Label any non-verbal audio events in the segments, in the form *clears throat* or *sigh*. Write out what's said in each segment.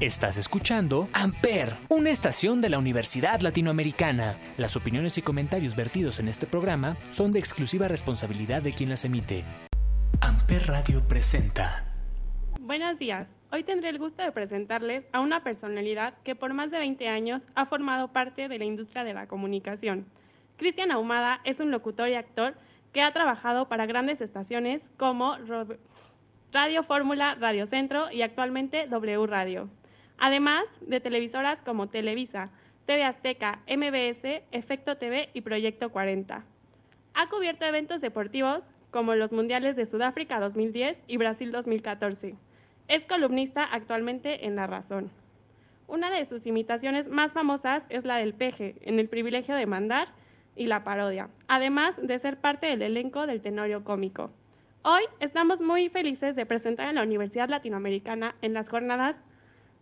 Estás escuchando Amper, una estación de la Universidad Latinoamericana. Las opiniones y comentarios vertidos en este programa son de exclusiva responsabilidad de quien las emite. Amper Radio presenta. Buenos días. Hoy tendré el gusto de presentarles a una personalidad que por más de 20 años ha formado parte de la industria de la comunicación. Cristian Ahumada es un locutor y actor que ha trabajado para grandes estaciones como Radio Fórmula, Radio Centro y actualmente W Radio. Además de televisoras como Televisa, TV Azteca, MBS, Efecto TV y Proyecto 40. Ha cubierto eventos deportivos como los Mundiales de Sudáfrica 2010 y Brasil 2014. Es columnista actualmente en La Razón. Una de sus imitaciones más famosas es la del peje, en el privilegio de mandar y la parodia, además de ser parte del elenco del Tenorio Cómico. Hoy estamos muy felices de presentar en la Universidad Latinoamericana en las jornadas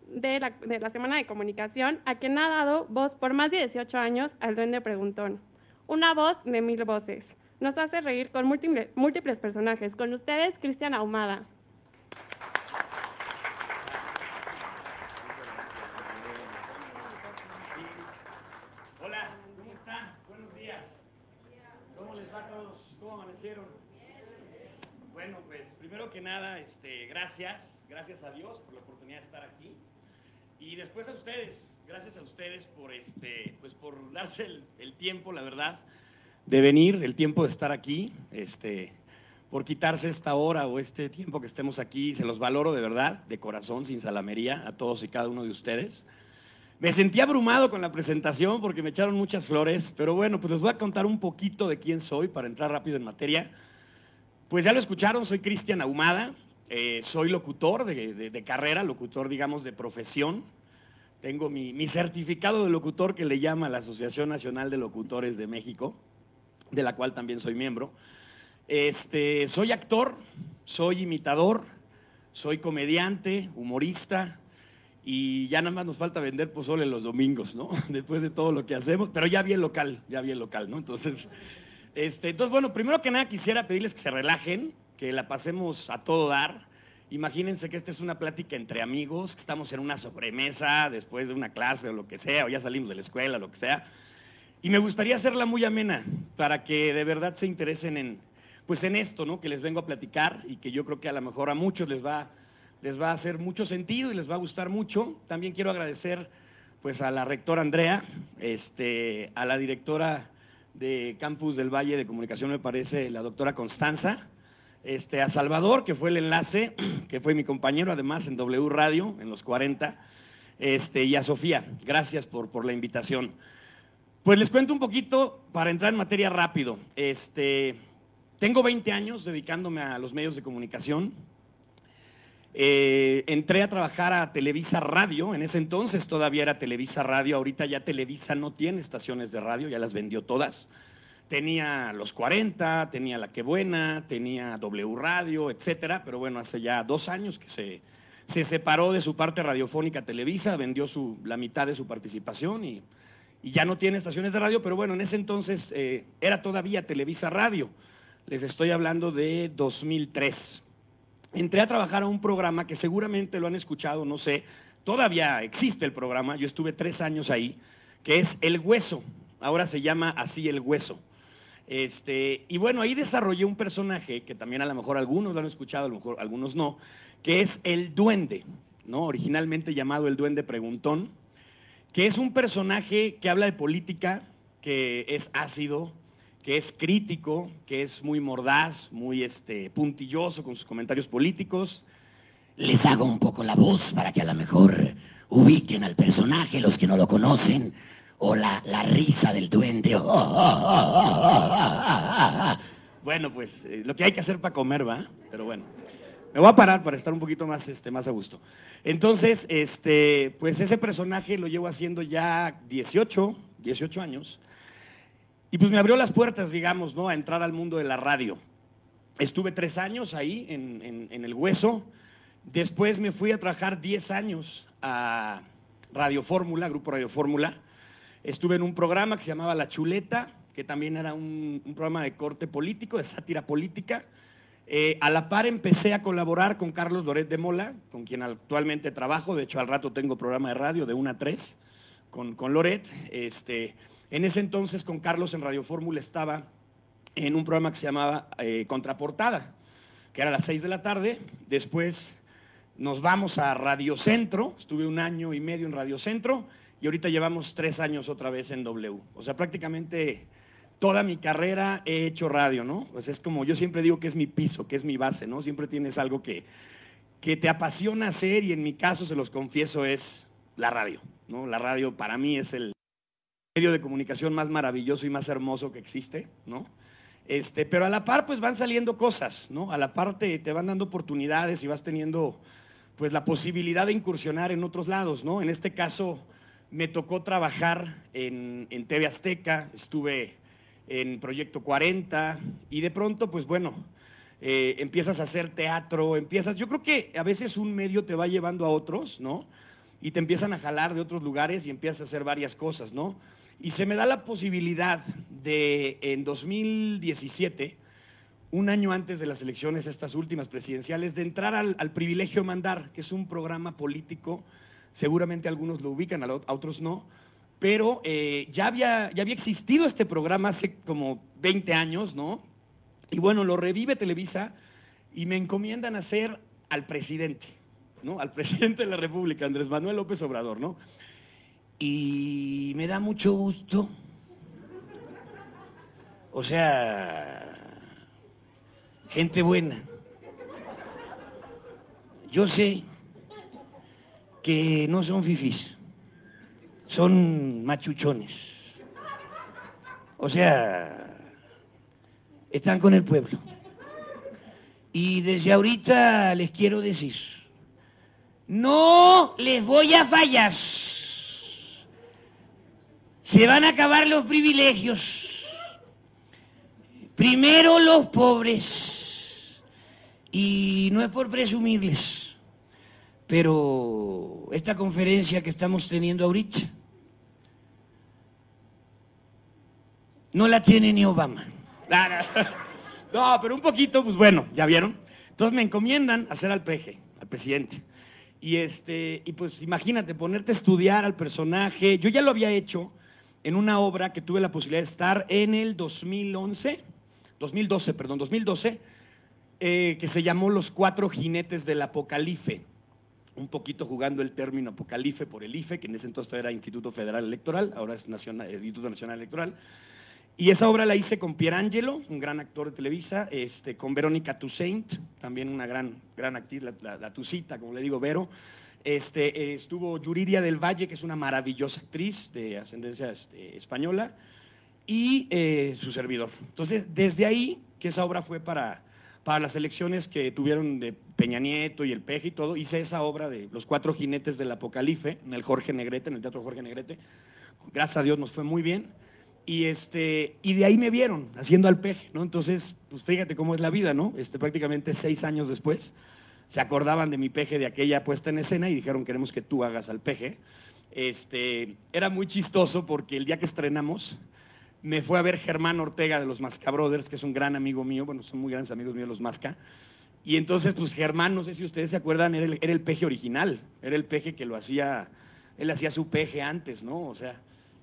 de la, Semana de Comunicación a quien ha dado voz por más de 18 años al Duende Preguntón. Una voz de mil voces. Nos hace reír con múltiples, múltiples personajes. Con ustedes, Cristian Ahumada. Hola, ¿cómo están? Buenos días. ¿Cómo les va todos? ¿Cómo amanecieron? Bueno, pues primero que nada, este, gracias, gracias a Dios por la oportunidad de estar aquí. Y después a ustedes, gracias a ustedes por, este, pues por darse el, tiempo, la verdad, de venir, el tiempo de estar aquí, este, por quitarse esta hora o este tiempo que estemos aquí. Se los valoro de verdad, de corazón, sin salamería, a todos y cada uno de ustedes. Me sentí abrumado con la presentación porque me echaron muchas flores, pero bueno, pues les voy a contar un poquito de quién soy para entrar rápido en materia. Pues ya lo escucharon, soy Cristian Ahumada, eh, soy locutor de, carrera, locutor, digamos, de profesión. Tengo mi, certificado de locutor que le llama la Asociación Nacional de Locutores de México, de la cual también soy miembro. Este, soy actor, soy imitador, soy comediante, humorista, y ya nada más nos falta vender pozole los domingos, ¿no? *laughs* Después de todo lo que hacemos, pero ya bien local, ya bien local, ¿no? Entonces, este, entonces, bueno, primero que nada quisiera pedirles que se relajen, que la pasemos a todo dar. Imagínense que esta es una plática entre amigos, que estamos en una sobremesa después de una clase o lo que sea, o ya salimos de la escuela, lo que sea. Y me gustaría hacerla muy amena para que de verdad se interesen en, pues en esto, ¿no? Que les vengo a platicar y que yo creo que a lo mejor a muchos les va, les va a hacer mucho sentido y les va a gustar mucho. También quiero agradecer, pues, a la rectora Andrea, este, a la directora de Campus del Valle de Comunicación, me parece, la doctora Constanza, este, a Salvador, que fue el enlace, *clears throat* que fue mi compañero además en W Radio, en los 40, este, y a Sofía, gracias por, por la invitación. Pues les cuento un poquito para entrar en materia rápido. Este, tengo 20 años dedicándome a los medios de comunicación. Eh, entré a trabajar a Televisa Radio, en ese entonces todavía era Televisa Radio, ahorita ya Televisa no tiene estaciones de radio, ya las vendió todas. Tenía los 40, tenía La Que Buena, tenía W Radio, etcétera, pero bueno, hace ya dos años que se, se separó de su parte radiofónica Televisa, vendió su, la mitad de su participación y, y, ya no tiene estaciones de radio, pero bueno, en ese entonces eh, era todavía Televisa Radio. Les estoy hablando de 2003 entré a trabajar a un programa que seguramente lo han escuchado, no sé, todavía existe el programa, yo estuve tres años ahí, que es El Hueso, ahora se llama así El Hueso. Este, y bueno, ahí desarrollé un personaje que también a lo mejor algunos lo han escuchado, a lo mejor algunos no, que es el duende, ¿no? Originalmente llamado el duende preguntón, que es un personaje que habla de política, que es ácido, que es crítico, que es muy mordaz, muy este, puntilloso con sus comentarios políticos. Les hago un poco la voz para que a lo mejor ubiquen al personaje los que no lo conocen, o la, risa del duende. bueno, pues eh, lo que hay que hacer para comer, ¿va? Pero bueno, me voy a parar para estar un poquito más, este, más a gusto. Entonces, este, pues ese personaje lo llevo haciendo ya 18, 18 años. Y pues me abrió las puertas, digamos, ¿no? A entrar al mundo de la radio. Estuve tres años ahí en, el hueso. Después me fui a trabajar diez años a Radio Fórmula, Grupo Radio Fórmula. Estuve en un programa que se llamaba La Chuleta, que también era un, programa de corte político, de sátira política. Eh, a la par empecé a colaborar con Carlos Loret de Mola, con quien actualmente trabajo. De hecho, al rato tengo programa de radio de 1 a 3 con, con Loret. Este, en ese entonces, con Carlos en Radio Fórmula estaba en un programa que se llamaba eh, Contraportada, que era a las 6 de la tarde. Después nos vamos a Radio Centro. Estuve un año y medio en Radio Centro y ahorita llevamos tres años otra vez en W. O sea, prácticamente toda mi carrera he hecho radio, ¿no? Pues es como, yo siempre digo que es mi piso, que es mi base, ¿no? Siempre tienes algo que, que te apasiona hacer y en mi caso, se los confieso, es la radio, ¿no? La radio para mí es el medio de comunicación más maravilloso y más hermoso que existe, ¿no? Este, pero a la par, pues van saliendo cosas, ¿no? A la par te, te van dando oportunidades y vas teniendo, pues, la posibilidad de incursionar en otros lados, ¿no? En este caso, me tocó trabajar en, en TV Azteca, estuve en Proyecto 40 y de pronto, pues bueno, eh, empiezas a hacer teatro, empiezas, yo creo que a veces un medio te va llevando a otros, ¿no? Y te empiezan a jalar de otros lugares y empiezas a hacer varias cosas, ¿no? Y se me da la posibilidad de, en 2017, un año antes de las elecciones, estas últimas presidenciales, de entrar al, al Privilegio Mandar, que es un programa político, seguramente algunos lo ubican, a otros no, pero eh, ya, había, ya había existido este programa hace como 20 años, ¿no? Y bueno, lo revive Televisa y me encomiendan a ser al presidente, ¿no? Al *laughs* presidente de la República, Andrés Manuel López Obrador, ¿no? Y me da mucho gusto. O sea, gente buena. Yo sé que no son fifís son machuchones. O sea, están con el pueblo. Y desde ahorita les quiero decir, no les voy a fallar. Se van a acabar los privilegios. Primero los pobres. Y no es por presumirles, pero esta conferencia que estamos teniendo ahorita No la tiene ni Obama. *laughs* No, pero un poquito, pues bueno, ya vieron. Entonces me encomiendan hacer al peje, al presidente. Y, este, y pues imagínate, ponerte a estudiar al personaje. Yo ya lo había hecho en una obra que tuve la posibilidad de estar en el 2011, 2012, perdón, 2012, eh, que se llamó Los Cuatro Jinetes del Apocalife. Un poquito jugando el término apocalife por el IFE, que en ese entonces era Instituto Federal Electoral, ahora es Nacional, Instituto Nacional Electoral. Y esa obra la hice con Pierangelo, un gran actor de Televisa, este, con Verónica Toussaint, también una gran, gran actriz, la, la, como le digo, Vero. Este, eh, estuvo Yuridia del Valle, que es una maravillosa actriz de ascendencia este, española, y eh, su servidor. Entonces, desde ahí, que esa obra fue para, para las elecciones que tuvieron de Peña Nieto y el Peje y todo, hice esa obra de Los Cuatro Jinetes del Apocalife, en el Jorge Negrete, en el Teatro Jorge Negrete. Gracias a Dios nos fue muy bien. Y, este, y de ahí me vieron haciendo al peje, ¿no? Entonces, pues fíjate cómo es la vida, ¿no? Este, prácticamente seis años después, se acordaban de mi peje de aquella puesta en escena y dijeron, queremos que tú hagas al peje. Este, era muy chistoso porque el día que estrenamos, me fue a ver Germán Ortega de los Masca Brothers, que es un gran amigo mío, bueno, son muy grandes amigos míos los Masca. Y entonces, pues Germán, no sé si ustedes se acuerdan, era el, el peje original, era el peje que lo hacía, él hacía su peje antes, ¿no? O sea,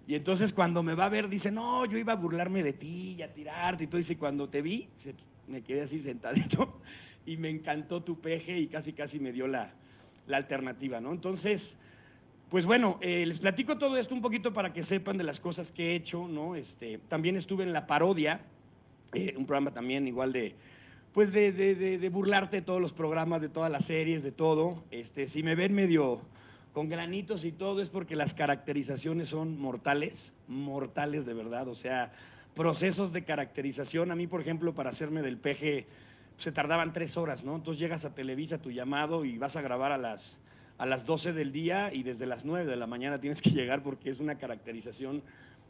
y entonces cuando me va a ver, dice, no, yo iba a burlarme de ti y a tirarte y todo. Dice, cuando te vi, me quedé así sentadito *laughs* y me encantó tu peje y casi, casi me dio la, alternativa, ¿no? Entonces, pues bueno, eh, les platico todo esto un poquito para que sepan de las cosas que he hecho, ¿no? Este, también estuve en La Parodia, eh, un programa también igual de, pues de, de, de, burlarte de todos los programas, de todas las series, de todo. Este, si me ven medio con granitos y todo es porque las caracterizaciones son mortales, mortales de verdad, o sea, procesos de caracterización. A mí, por ejemplo, para hacerme del peje se tardaban tres horas, ¿no? Entonces llegas a Televisa tu llamado y vas a grabar a las, a las 12 del día y desde las 9 de la mañana tienes que *laughs* llegar porque es una caracterización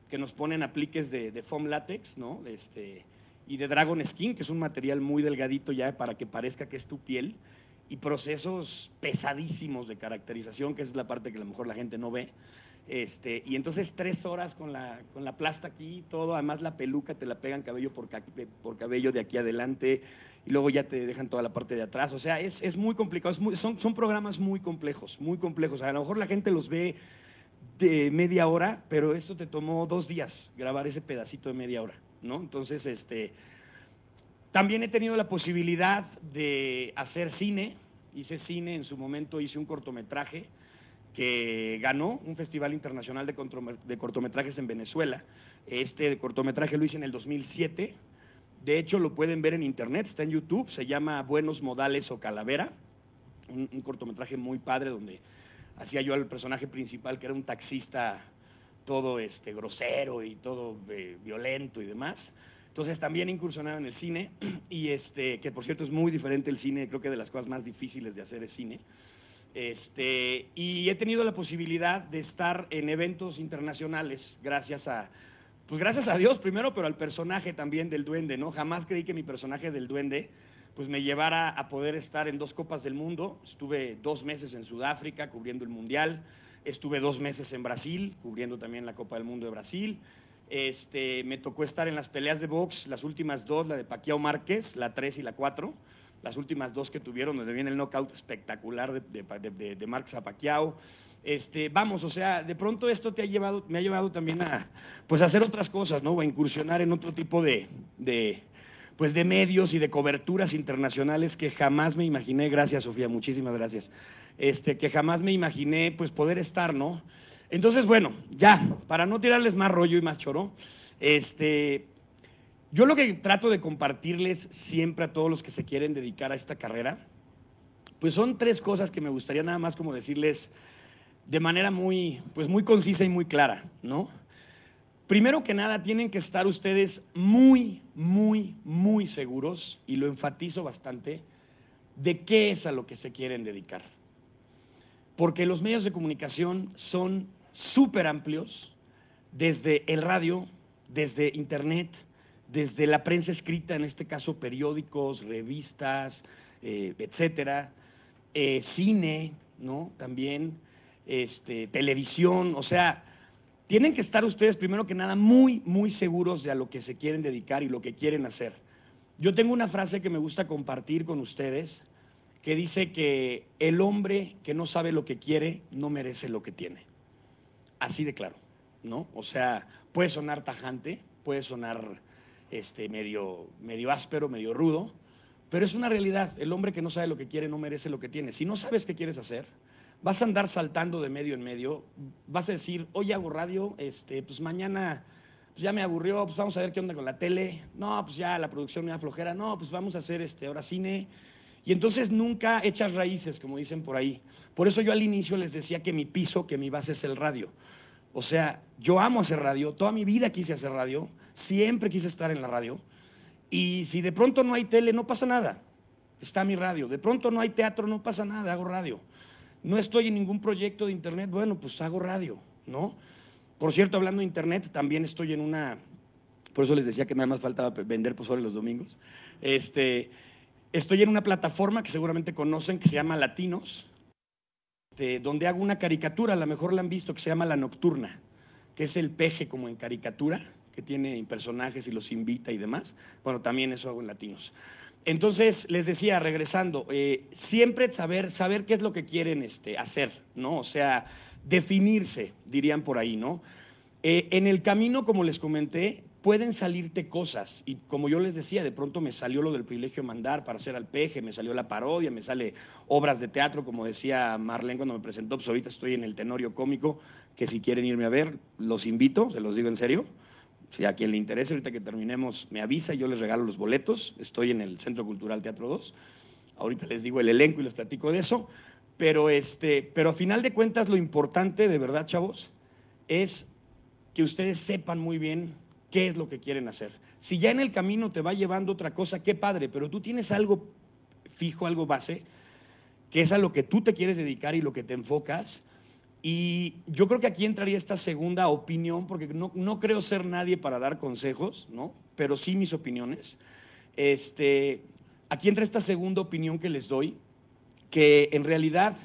que nos ponen apliques de, foam látex, ¿no? Este, y de Dragon Skin, que es un material muy delgadito ya para que parezca que es tu piel y procesos pesadísimos de caracterización, que es la parte que a lo mejor la gente no ve. Este, y entonces tres horas con la, con la plasta aquí, todo, además la peluca te la pegan cabello por cabello de aquí adelante, y luego ya te dejan toda la parte de atrás. O sea, es, es muy complicado, son, son programas muy complejos, muy complejos. A lo mejor la gente los ve de media hora, pero esto te tomó dos días grabar ese pedacito de media hora, ¿no? Entonces, este, también he tenido la posibilidad de hacer cine, hice cine, en su momento hice un cortometraje que ganó un festival internacional de cortometrajes en Venezuela. Este cortometraje lo hice en el 2007, de hecho, lo pueden ver en internet, está en YouTube, se llama Buenos Modales o Calavera, un, cortometraje muy padre donde hacía yo al personaje principal, que era un taxista todo este, grosero y todo eh, violento y demás. Entonces también incursionaba en el cine, *clears throat* y este, que por cierto es muy diferente el cine, creo que de las cosas más difíciles de hacer es cine. Este, y he tenido la posibilidad de estar en eventos internacionales gracias a pues gracias a Dios primero, pero al personaje también del duende, ¿no? Jamás creí que mi personaje del duende pues me llevara a poder estar en dos Copas del Mundo. Estuve dos meses en Sudáfrica cubriendo el Mundial, estuve dos meses en Brasil cubriendo también la Copa del Mundo de Brasil. Este, me tocó estar en las peleas de box, las últimas dos, la de Paquiao Márquez, la 3 y la 4, las últimas dos que tuvieron, donde viene el knockout espectacular de, de, de Márquez a Paquiao. Este, vamos, o sea, de pronto esto te ha llevado, me ha llevado también a, pues, hacer otras cosas, ¿no? a incursionar en otro tipo de, pues, de medios y de coberturas internacionales que jamás me imaginé, gracias Sofía, muchísimas gracias, este, que jamás me imaginé, pues, poder estar, ¿no? Entonces, bueno, ya, para no tirarles más rollo y más choro, este, yo lo que trato de compartirles siempre a todos los que se quieren dedicar a esta carrera, pues son tres cosas que me gustaría nada más como decirles, de manera muy, pues muy concisa y muy clara, ¿no? Primero que nada, tienen que estar ustedes muy, muy, muy seguros, y lo enfatizo bastante, de qué es a lo que se quieren dedicar. Porque los medios de comunicación son súper amplios, desde el radio, desde internet, desde la prensa escrita, en este caso periódicos, revistas, eh, etcétera, eh, cine, ¿no? También este, televisión, o sea, tienen que estar ustedes primero que nada muy, muy seguros de a lo que se quieren dedicar y lo que quieren hacer. Yo tengo una frase que me gusta compartir con ustedes que dice que el hombre que no sabe lo que quiere no merece lo que tiene. Así de claro, ¿no? O sea, puede sonar tajante, puede sonar este, medio, medio áspero, medio rudo, pero es una realidad. El hombre que no sabe lo que quiere no merece lo que tiene. Si no sabes qué quieres hacer, vas a andar saltando de medio en medio, vas a decir, hoy hago radio, este, pues mañana pues ya me aburrió, pues vamos a ver qué onda con la tele, no, pues ya la producción me da flojera, no, pues vamos a hacer este, ahora cine. Y entonces nunca echas raíces, como dicen por ahí. Por eso yo al inicio les decía que mi piso, que mi base es el radio. O sea, yo amo hacer radio, toda mi vida quise hacer radio, siempre quise estar en la radio. Y si de pronto no hay tele, no pasa nada. Está mi radio. De pronto no hay teatro, no pasa nada, hago radio no estoy en ningún proyecto de internet, bueno, pues hago radio, ¿no? Por cierto, hablando de internet, también estoy en una, por eso les decía que nada más faltaba vender pozole los domingos. Este, estoy en una plataforma que seguramente conocen que se llama Latinos, este, donde hago una caricatura, a lo mejor la han visto, que se llama La Nocturna, que es el peje como en caricatura, que tiene personajes y los invita y demás. Bueno, también eso hago en Latinos. Entonces, les decía, regresando, eh, siempre saber, saber qué es lo que quieren este, hacer, ¿no? O sea, definirse, dirían por ahí, ¿no? Eh, en el camino, como les comenté, pueden salirte cosas. Y como yo les decía, de pronto me salió lo del privilegio de mandar para hacer al peje, me salió la parodia, me sale obras de teatro, como decía Marlene cuando me presentó, pues ahorita estoy en el Tenorio Cómico, que si quieren irme a ver, los invito, se los digo en serio. Si a quien le interese, ahorita que terminemos, me avisa y yo les regalo los boletos. Estoy en el Centro Cultural Teatro 2. Ahorita les digo el elenco y les platico de eso. Pero, este, pero a final de cuentas, lo importante, de verdad, chavos, es que ustedes sepan muy bien qué es lo que quieren hacer. Si ya en el camino te va llevando otra cosa, qué padre, pero tú tienes algo fijo, algo base, que es a lo que tú te quieres dedicar y lo que te enfocas, y yo creo que aquí entraría esta segunda opinión, porque no, no, creo ser nadie para dar consejos, ¿no? Pero sí mis opiniones. Este, aquí entra esta segunda opinión que les doy, que en realidad,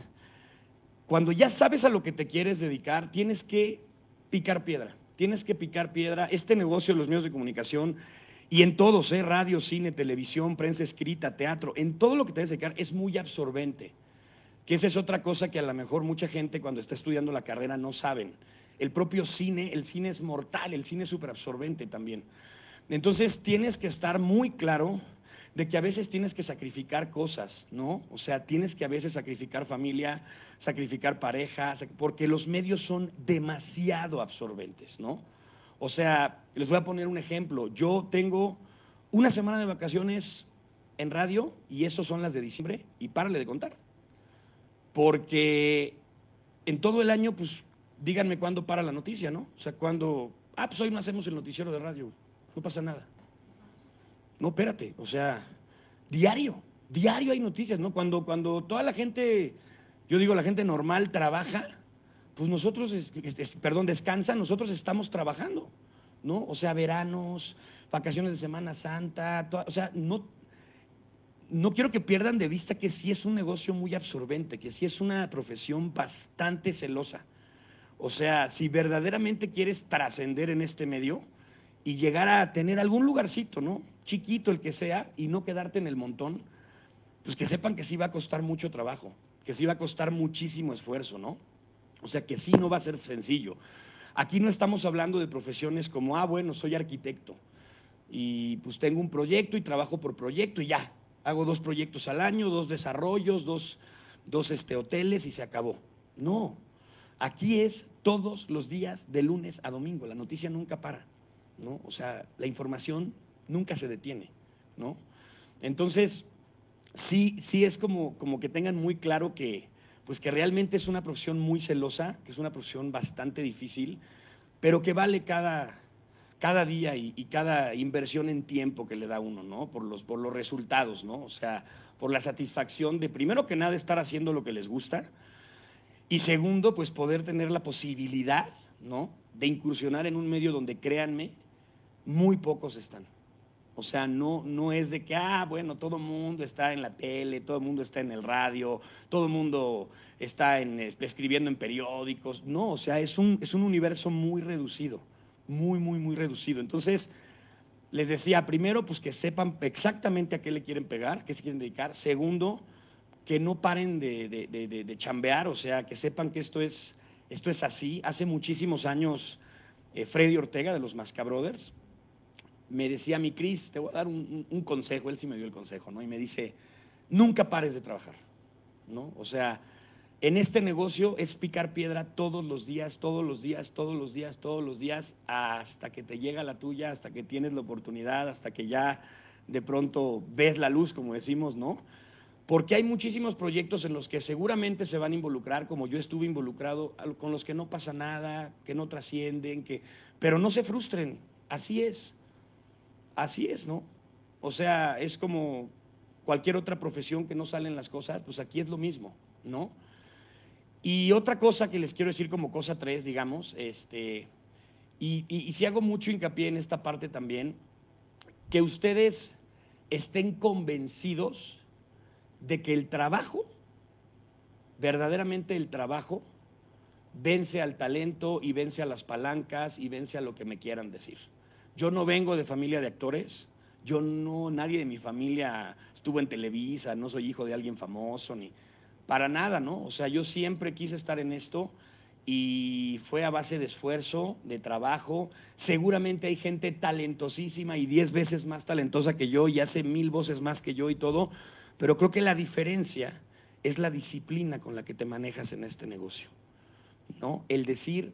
cuando ya sabes a lo que te quieres dedicar, tienes que picar piedra. Tienes que picar piedra. Este negocio de los medios de comunicación Y en todos, ¿eh? radio, cine, televisión, prensa escrita, teatro, en todo lo que te debes dedicar es muy absorbente. Que esa es otra cosa que a lo mejor mucha gente cuando está estudiando la carrera no saben. El propio cine, el cine es mortal, el cine es súper absorbente también. Entonces tienes que estar muy claro de que a veces tienes que sacrificar cosas, ¿no? O sea, tienes que a veces sacrificar familia, sacrificar pareja, porque los medios son demasiado absorbentes, ¿no? O sea, les voy a poner un ejemplo. Yo tengo una semana de vacaciones en radio y eso son las de diciembre y párale de contar. Porque en todo el año, pues díganme cuándo para la noticia, ¿no? O sea, cuando, ah, pues hoy no hacemos el noticiero de radio, no pasa nada. No, espérate, o sea, diario, diario hay noticias, ¿no? Cuando, cuando toda la gente, yo digo, la gente normal trabaja, pues nosotros, perdón, descansa, nosotros estamos trabajando, ¿no? O sea, veranos, vacaciones de Semana Santa, o sea, no, no quiero que pierdan de vista que sí es un negocio muy absorbente, que sí es una profesión bastante celosa. O sea, si verdaderamente quieres trascender en este medio y llegar a tener algún lugarcito, ¿no? chiquito el que sea, y no quedarte en el montón, pues que sepan que sí va a costar mucho trabajo, que sí va a costar muchísimo esfuerzo, ¿no? O sea, que sí no va a ser sencillo. Aquí no estamos hablando de profesiones como, ah, bueno, soy arquitecto y pues tengo un proyecto y trabajo por proyecto y ya, hago dos proyectos al año, dos desarrollos, dos, dos este, hoteles y se acabó. No, aquí es todos los días de lunes a domingo, la noticia nunca para, ¿no? O sea, la información nunca se detiene, ¿no? Entonces, sí, sí es como, como que tengan muy claro que, pues que realmente es una profesión muy celosa, que es una profesión bastante difícil, pero que vale cada, cada día y, cada inversión en tiempo que le da uno, ¿no? Por los, por los resultados, ¿no? O sea, por la satisfacción de, primero que nada, estar haciendo lo que les gusta, y segundo, pues poder tener la posibilidad, ¿no? De incursionar en un medio donde, créanme, muy pocos están. O sea, no, no es de que, ah, bueno, todo el mundo está en la tele, todo el mundo está en el radio, todo el mundo está en, escribiendo en periódicos. No, o sea, es un, es un universo muy reducido, muy, muy, muy reducido. Entonces, les decía, primero, pues que sepan exactamente a qué le quieren pegar, qué se quieren dedicar. Segundo, que no paren de, de, chambear, o sea, que sepan que esto es, esto es así. Hace muchísimos años, eh, Freddy Ortega de los Masca Brothers, me decía mi Cris, te voy a dar un, consejo, él sí me dio el consejo, ¿no? Y me dice, nunca pares de trabajar, ¿no? O sea, en este negocio es picar piedra todos los días, todos los días, todos los días, todos los días, hasta que te llega la tuya, hasta que tienes la oportunidad, hasta que ya de pronto ves la luz, como decimos, ¿no? Porque hay muchísimos proyectos en los que seguramente se van a involucrar, como yo estuve involucrado, con los que no pasa nada, que no trascienden, que... pero no se frustren, así es así es, ¿no? O sea, es como cualquier otra profesión que no salen las cosas, pues aquí es lo mismo, ¿no? Y otra cosa que les quiero decir como cosa tres, digamos, este, y, y si hago mucho hincapié en esta parte también, que ustedes estén convencidos de que el trabajo, verdaderamente el trabajo, vence al talento y vence a las palancas y vence a lo que me quieran decir. Yo no vengo de familia de actores, yo no, nadie de mi familia estuvo en Televisa, no soy hijo de alguien famoso, ni para nada, ¿no? O sea, yo siempre quise estar en esto y fue a base de esfuerzo, de trabajo. Seguramente hay gente talentosísima y diez veces más talentosa que yo y hace mil voces más que yo y todo, pero creo que la diferencia es la disciplina con la que te manejas en este negocio, ¿no? El decir,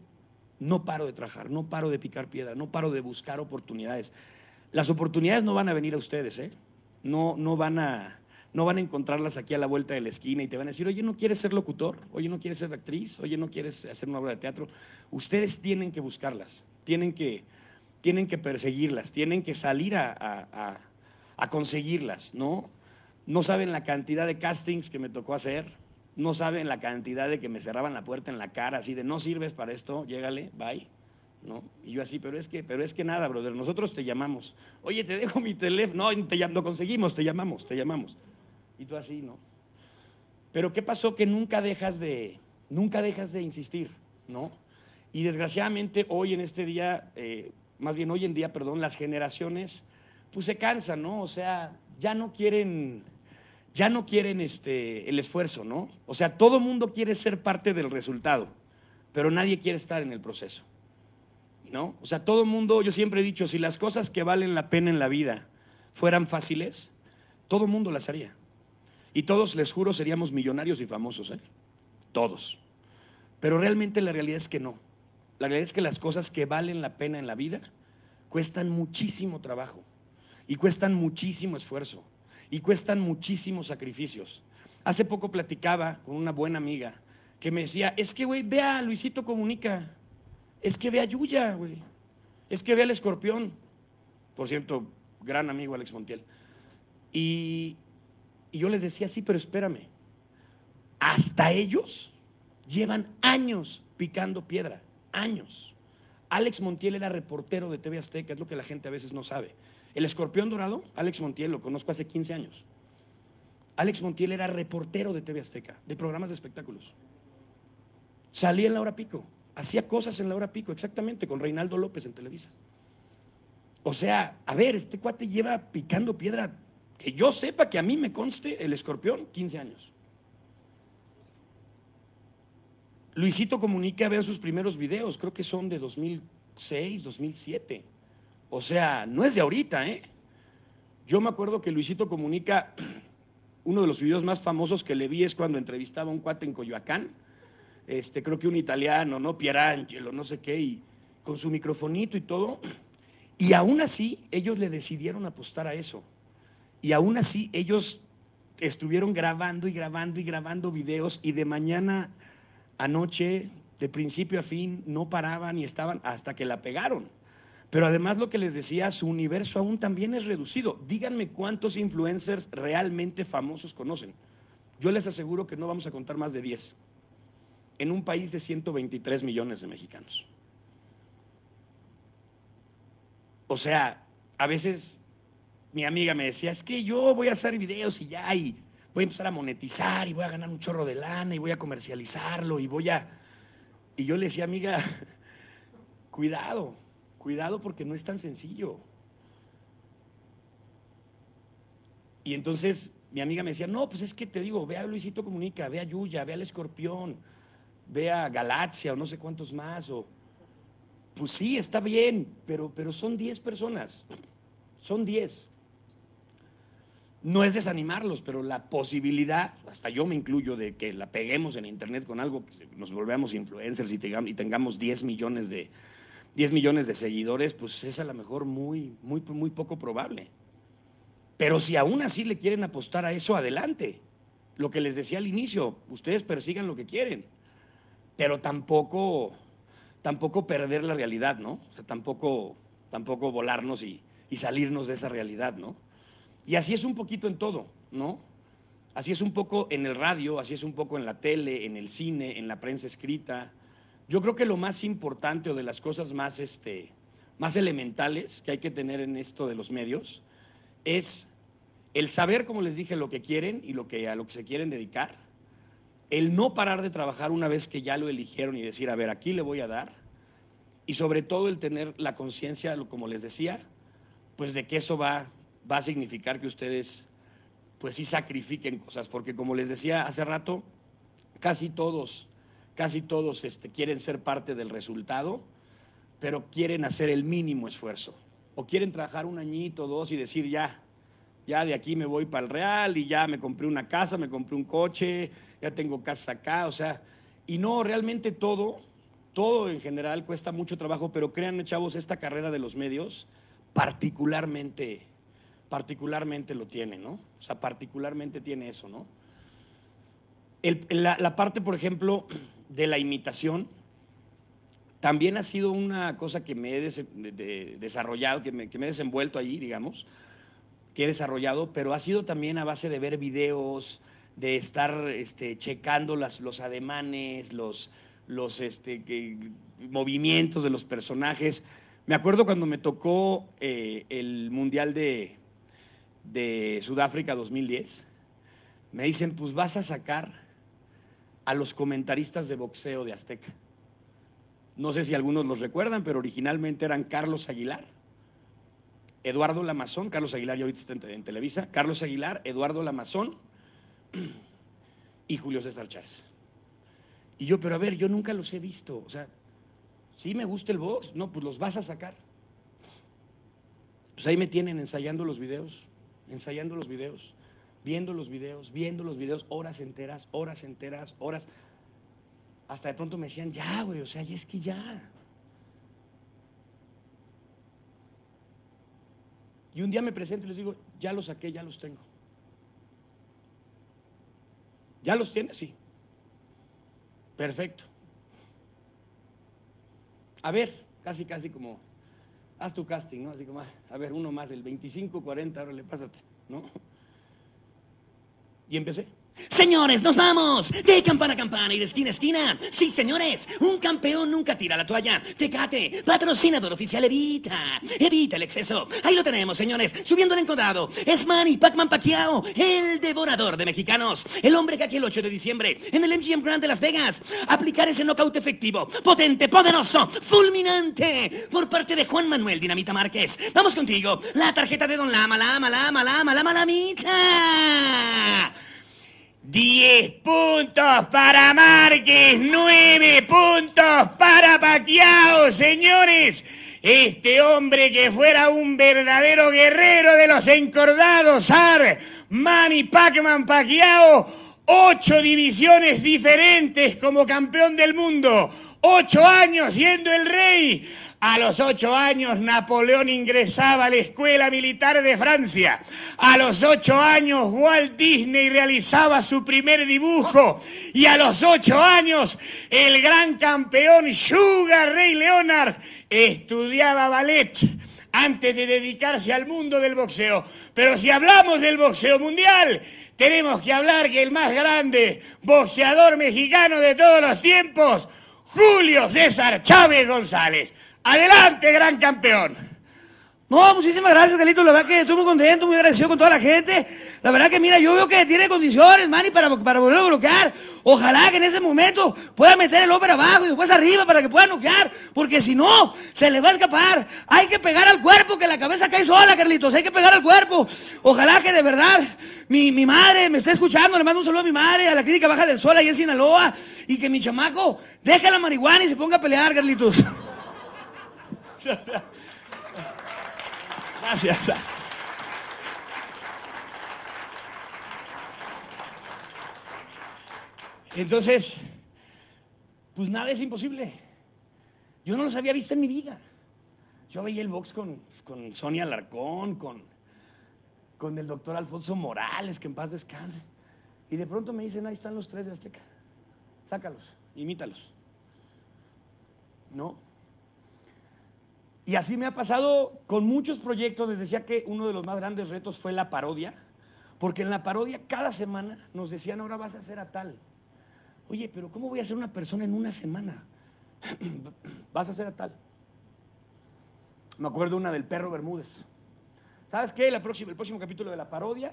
no paro de trabajar, no paro de picar piedra, no paro de buscar oportunidades. Las oportunidades no van a venir a ustedes, ¿eh? No, no, van a, no van a encontrarlas aquí a la vuelta de la esquina y te van a decir, oye, ¿no quieres ser locutor? Oye, ¿no quieres ser actriz? Oye, ¿no quieres hacer una obra de teatro? Ustedes tienen que buscarlas, tienen que, tienen que perseguirlas, tienen que salir a, a conseguirlas, ¿no? No saben la cantidad de castings que me tocó hacer, no saben la cantidad de que me cerraban la puerta en la cara, así de no sirves para esto, llégale, bye. ¿No? Y yo así, pero es que, pero es que nada, brother, nosotros te llamamos. Oye, te dejo mi teléfono. No, te, lo conseguimos, te llamamos, te llamamos. Y tú así, ¿no? Pero ¿qué pasó? Que nunca dejas de, nunca dejas de insistir, ¿no? Y desgraciadamente hoy en este día, eh, más bien hoy en día, perdón, las generaciones pues se cansan, ¿no? O sea, ya no quieren, ya no quieren este, el esfuerzo, ¿no? O sea, todo mundo quiere ser parte del resultado, pero nadie quiere estar en el proceso, ¿no? O sea, todo mundo, yo siempre he dicho, si las cosas que valen la pena en la vida fueran fáciles, todo mundo las haría. Y todos, les juro, seríamos millonarios y famosos, ¿eh? Todos. Pero realmente la realidad es que no. La realidad es que las cosas que valen la pena en la vida cuestan muchísimo trabajo y cuestan muchísimo esfuerzo y cuestan muchísimos sacrificios. Hace poco platicaba con una buena amiga que me decía, es que, güey, vea a Luisito Comunica, es que vea a Yuya, güey, es que vea al escorpión. Por cierto, gran amigo Alex Montiel. Y, y yo les decía, sí, pero espérame, hasta ellos llevan años picando piedra, años. Alex Montiel era reportero de TV Azteca, es lo que la gente a veces no sabe. El escorpión dorado, Alex Montiel, lo conozco hace 15 años. Alex Montiel era reportero de TV Azteca, de programas de espectáculos. Salía en la hora pico, hacía cosas en la hora pico, exactamente, con Reinaldo López en Televisa. O sea, a ver, este cuate lleva picando piedra, que yo sepa que a mí me conste el escorpión, 15 años. Luisito Comunica, vean sus primeros videos, creo que son de 2006, 2007. O sea, no es de ahorita, ¿eh? Yo me acuerdo que Luisito Comunica, *clears throat* uno de los videos más famosos que le vi es cuando entrevistaba a un cuate en Coyoacán, este, creo que un italiano, ¿no? Pierangelo, no sé qué, y con su microfonito y todo. *clears throat* Y aún así, ellos le decidieron apostar a eso. Y aún así, ellos estuvieron grabando y grabando y grabando videos y de mañana anoche, de principio a fin, no paraban y estaban hasta que la pegaron. Pero además lo que les decía, su universo aún también es reducido. Díganme cuántos influencers realmente famosos conocen. Yo les aseguro que no vamos a contar más de 10 en un país de 123 millones de mexicanos. O sea, a veces mi amiga me decía, es que yo voy a hacer videos y ya, y voy a empezar a monetizar y voy a ganar un chorro de lana y voy a comercializarlo y voy a... Y yo le decía, amiga, *laughs* cuidado, cuidado porque no es tan sencillo. Y entonces mi amiga me decía, no, pues es que te digo, ve a Luisito Comunica, ve a Yuya, ve al Escorpión, ve a Galaxia o no sé cuántos más. O... Pues sí, está bien, pero, pero son 10 personas, son 10 no es desanimarlos, pero la posibilidad, hasta yo me incluyo, de que la peguemos en Internet con algo, que nos volvamos influencers y tengamos, 10 millones de, 10 millones de seguidores, pues es a lo mejor muy, muy, muy poco probable. Pero si aún así le quieren apostar a eso, adelante. Lo que les decía al inicio, ustedes persigan lo que quieren, pero tampoco, tampoco perder la realidad, ¿no? O sea, tampoco, tampoco volarnos y salirnos de esa realidad, ¿no? Y así es un poquito en todo, ¿no? Así es un poco en el radio, así es un poco en la tele, en el cine, en la prensa escrita. Yo creo que lo más importante o de las cosas más, este, más elementales que hay que tener en esto de los medios es el saber, como les dije, lo que quieren y lo que, a lo que se quieren dedicar, el no parar de trabajar una vez que ya lo eligieron y decir, a ver, aquí le voy a dar, y sobre todo el tener la conciencia, como les decía, pues de que eso va va a significar que ustedes pues sí sacrifiquen cosas, porque como les decía hace rato, casi todos, casi todos este, quieren ser parte del resultado, pero quieren hacer el mínimo esfuerzo. O quieren trabajar un añito, dos y decir ya, ya de aquí me voy para el Real y ya me compré una casa, me compré un coche, ya tengo casa acá, o sea, y no, realmente todo, todo en general cuesta mucho trabajo, pero créanme chavos, esta carrera de los medios particularmente particularmente lo tiene, ¿no? O sea, particularmente tiene eso, ¿no? la, parte, por ejemplo, de la imitación, también ha sido una cosa que me he desarrollado, que me, que me, he desenvuelto allí, digamos, que he desarrollado, pero ha sido también a base de ver videos, de estar este, checando las, los ademanes, los, los este, movimientos de los personajes. Me acuerdo cuando me tocó eh, el Mundial de, de Sudáfrica 2010, me dicen, pues vas a sacar a los comentaristas de boxeo de Azteca. No sé si algunos los recuerdan, pero originalmente eran Carlos Aguilar, Eduardo Lamazón, Carlos Aguilar ya ahorita está en, en Televisa, Carlos Aguilar, Eduardo Lamazón *clears throat* y Julio César Chávez. Y yo, pero a ver, yo nunca los he visto, o sea, ¿sí me gusta el box? No, pues los vas a sacar. Pues ahí me tienen ensayando los videos, ensayando los videos, viendo los videos, viendo los videos, horas enteras, horas enteras, horas. Hasta de pronto me decían, ya, güey, o sea, y es que ya. Y un día me presento y les digo, ya los saqué, ya los tengo. ¿Ya los tienes? Sí. Perfecto. A ver, casi, casi como, haz tu casting, ¿no? Así como, ah, a ver, uno más, el 25, 40, ahora le pásate, ¿no? Y empecé. Señores, nos vamos de campana a campana y de esquina a esquina. Sí, señores, un campeón nunca tira la toalla. Tecate, patrocinador oficial, evita, evita el exceso. Ahí lo tenemos, señores, subiendo el encontrado. Es Manny Pacman Pacquiao, el devorador de mexicanos. El hombre que aquí el 8 de diciembre, en el MGM Grand de Las Vegas, aplicar ese knockout efectivo, potente, poderoso, fulminante, por parte de Juan Manuel Dinamita Márquez. Vamos contigo, la tarjeta de Don Lama, Lama, Lama, Lama, Lama, Lamita. 10 puntos para Márquez, 9 puntos para Paquiao, señores. Este hombre que fuera un verdadero guerrero de los encordados, Ar, Manny Pacman Paquiao, ocho divisiones diferentes como campeón del mundo, ocho años siendo el rey. A los ocho años Napoleón ingresaba a la Escuela Militar de Francia. A los ocho años Walt Disney realizaba su primer dibujo. Y a los ocho años el gran campeón Sugar Ray Leonard estudiaba ballet antes de dedicarse al mundo del boxeo. Pero si hablamos del boxeo mundial, tenemos que hablar que el más grande boxeador mexicano de todos los tiempos, Julio César Chávez González. Adelante, gran campeón. No, muchísimas gracias, Galito. La verdad que estoy muy contento, muy agradecido con toda la gente. La verdad que, mira, yo veo que tiene condiciones, Manny, para, para volver a bloquear. Ojalá que en ese momento pueda meter el ópera abajo y después arriba para que pueda noquear. Porque si no, se le va a escapar. Hay que pegar al cuerpo, que la cabeza cae sola, Carlitos. Hay que pegar al cuerpo. Ojalá que de verdad mi, mi madre me esté escuchando. Le mando un saludo a mi madre, a la clínica Baja del Sol, ahí en Sinaloa. Y que mi chamaco deje la marihuana y se ponga a pelear, Carlitos. Gracias. Entonces, pues nada es imposible. Yo no los había visto en mi vida. Yo veía el box con, con Sonia Larcón, con, con el doctor Alfonso Morales, que en paz descanse. Y de pronto me dicen, ahí están los tres de Azteca. Sácalos, imítalos. No. Y así me ha pasado con muchos proyectos. Les decía que uno de los más grandes retos fue la parodia, porque en la parodia cada semana nos decían, ahora vas a hacer a tal. Oye, pero ¿cómo voy a ser una persona en una semana? *clears throat* vas a hacer a tal. Me acuerdo una del perro Bermúdez. ¿Sabes qué? el próximo capítulo de la parodia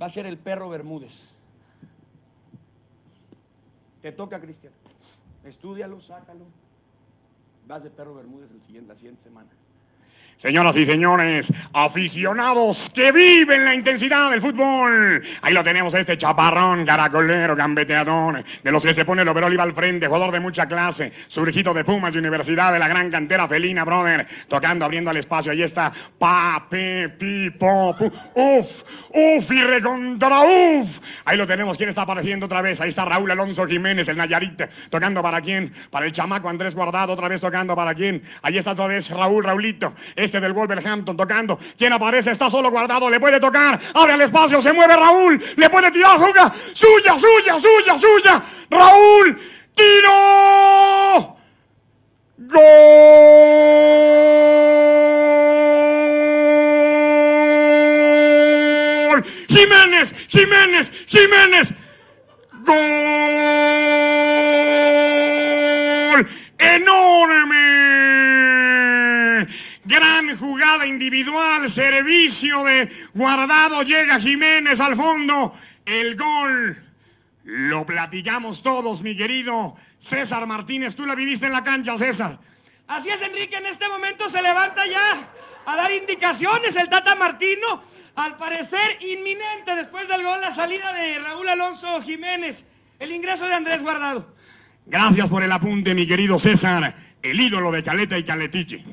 va a ser el perro Bermúdez. Te toca, Cristian. Estúdialo, sácalo. Vas de perro Bermúdez el siguiente, la siguiente semana. Señoras y señores, aficionados que viven la intensidad del fútbol. Ahí lo tenemos, este chaparrón, caracolero, gambeteador, de los que se pone el overol al frente, jugador de mucha clase, surgido de Pumas de Universidad de la gran cantera felina, brother, tocando, abriendo el espacio. Ahí está, pa, pe, pi, po, pu, uf, uf y recontra uf. Ahí lo tenemos, ¿quién está apareciendo otra vez? Ahí está Raúl Alonso Jiménez, el Nayarit, tocando para quién? Para el chamaco Andrés Guardado, otra vez tocando para quién? Ahí está otra vez Raúl, Raulito este del Wolverhampton tocando. ¿Quién aparece? Está solo guardado, le puede tocar. Abre el espacio, se mueve Raúl. Le puede tirar, suya, suya, suya, suya, suya. Raúl, tiro. Gol. Jiménez, Jiménez, Jiménez. Gol. Enorme. Gran jugada individual, servicio de guardado, llega Jiménez al fondo. El gol. Lo platicamos todos, mi querido César Martínez. Tú la viviste en la cancha, César. Así es, Enrique, en este momento se levanta ya. a dar indicaciones el Tata Martino, al parecer inminente después del gol la salida de Raúl Alonso Jiménez, el ingreso de Andrés Guardado. Gracias por el apunte, mi querido César, el ídolo de Caleta y Caletiche.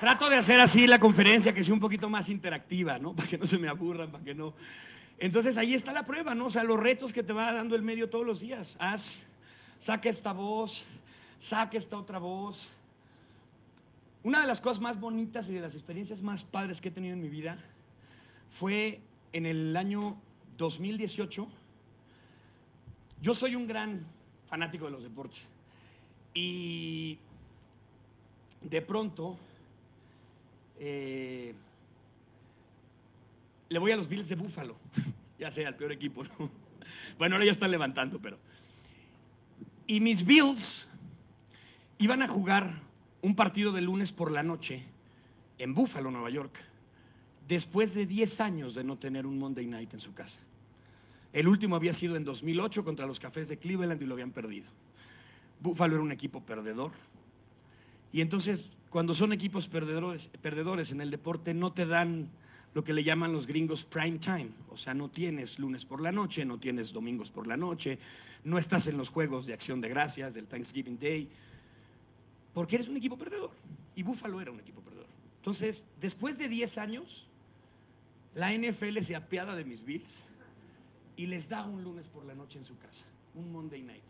Trato de hacer así la conferencia, que sea un poquito más interactiva, ¿no? *laughs* Para que no se me aburran, para que no... Entonces ahí está la prueba, ¿no? O sea, los retos que te va dando el medio todos los días. Haz, saca esta voz, saca esta otra voz. Una de las cosas más bonitas y de las experiencias más padres que he tenido en mi vida fue en el año 2018. Yo soy un gran fanático de los deportes. Y de pronto eh, le voy a los Bills de Búfalo. *laughs* ya sé, al peor equipo, ¿no? Bueno, ahora ya están levantando, pero. Y mis Bills iban a jugar un partido de lunes por la noche en Búfalo, Nueva York, después de 10 años de no tener un Monday night en su casa. El último había sido en 2008 contra los Cafés de Cleveland y lo habían perdido. Buffalo era un equipo perdedor. Y entonces, cuando son equipos perdedores, perdedores en el deporte, no te dan lo que le llaman los gringos prime time. O sea, no tienes lunes por la noche, no tienes domingos por la noche, no estás en los juegos de acción de gracias del Thanksgiving Day, porque eres un equipo perdedor. Y Buffalo era un equipo perdedor. Entonces, después de 10 años, la NFL se apiada de mis Bills y les da un lunes por la noche en su casa, un Monday night.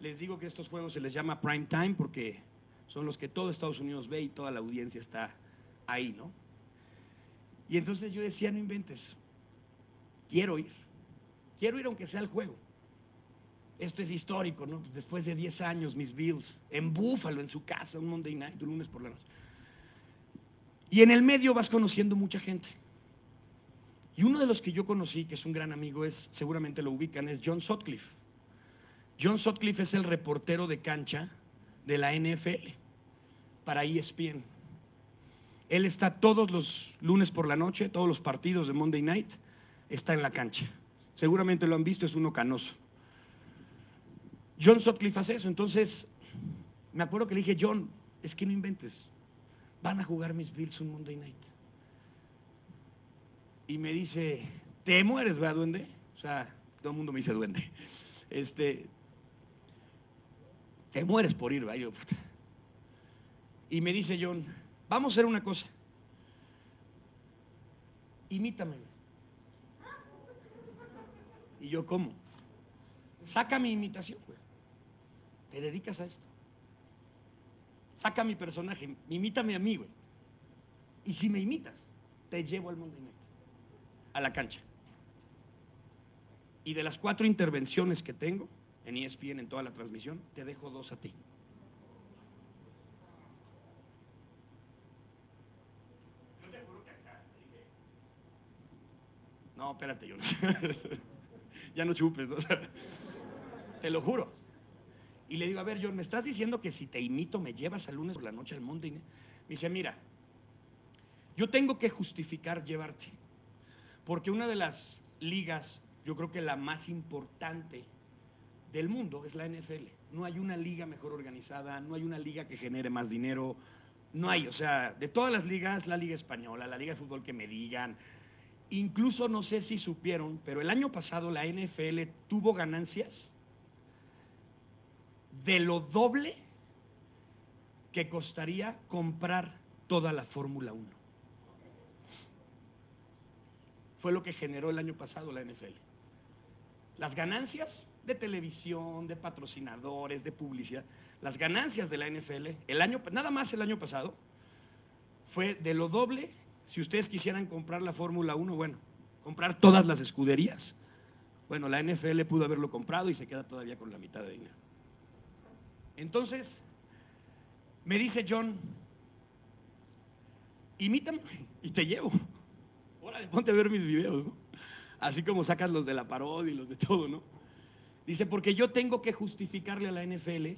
Les digo que estos juegos se les llama prime time porque son los que todo Estados Unidos ve y toda la audiencia está ahí, ¿no? Y entonces yo decía, no inventes, quiero ir, quiero ir aunque sea al juego. Esto es histórico, ¿no? Después de 10 años, mis Bills, en Búfalo, en su casa, un Monday night, un lunes por la noche. Y en el medio vas conociendo mucha gente. Y uno de los que yo conocí, que es un gran amigo, es, seguramente lo ubican, es John Sutcliffe. John Sutcliffe es el reportero de cancha de la NFL para ESPN. Él está todos los lunes por la noche, todos los partidos de Monday Night, está en la cancha. Seguramente lo han visto, es uno canoso. John Sutcliffe hace eso, entonces me acuerdo que le dije, John, es que no inventes, van a jugar mis Bills un Monday Night. Y me dice, ¿te mueres, verdad, duende? O sea, todo el mundo me dice duende. Este, te mueres por ir. Yo. Y me dice John, vamos a hacer una cosa. Imítame. Y yo, ¿cómo? Saca mi imitación, güey. Te dedicas a esto. Saca mi personaje, imítame a mí, güey. Y si me imitas, te llevo al Monday Night, a la cancha. Y de las cuatro intervenciones que tengo en ESPN en toda la transmisión, te dejo dos a ti. No, espérate, yo no. *laughs* ya no chupes, *laughs* te lo juro. Y le digo, a ver, John, ¿me estás diciendo que si te imito me llevas al lunes por la noche al Monday Night? Me dice, mira, yo tengo que justificar llevarte. Porque una de las ligas, yo creo que la más importante del mundo es la NFL. No hay una liga mejor organizada, no hay una liga que genere más dinero, no hay, o sea, de todas las ligas, la liga española, la liga de fútbol que me digan, incluso no sé si supieron, pero el año pasado la NFL tuvo ganancias de lo doble que costaría comprar toda la Fórmula 1. Fue lo que generó el año pasado la NFL. Las ganancias de televisión, de patrocinadores, de publicidad, las ganancias de la NFL, el año, nada más el año pasado, fue de lo doble. Si ustedes quisieran comprar la Fórmula 1, bueno, comprar todas las escuderías. Bueno, la NFL pudo haberlo comprado y se queda todavía con la mitad de dinero. Entonces, me dice John, imítame y te llevo. Órale, ponte a ver mis videos, ¿no? Así como sacas los de la parodia y los de todo, ¿no? Dice, porque yo tengo que justificarle a la NFL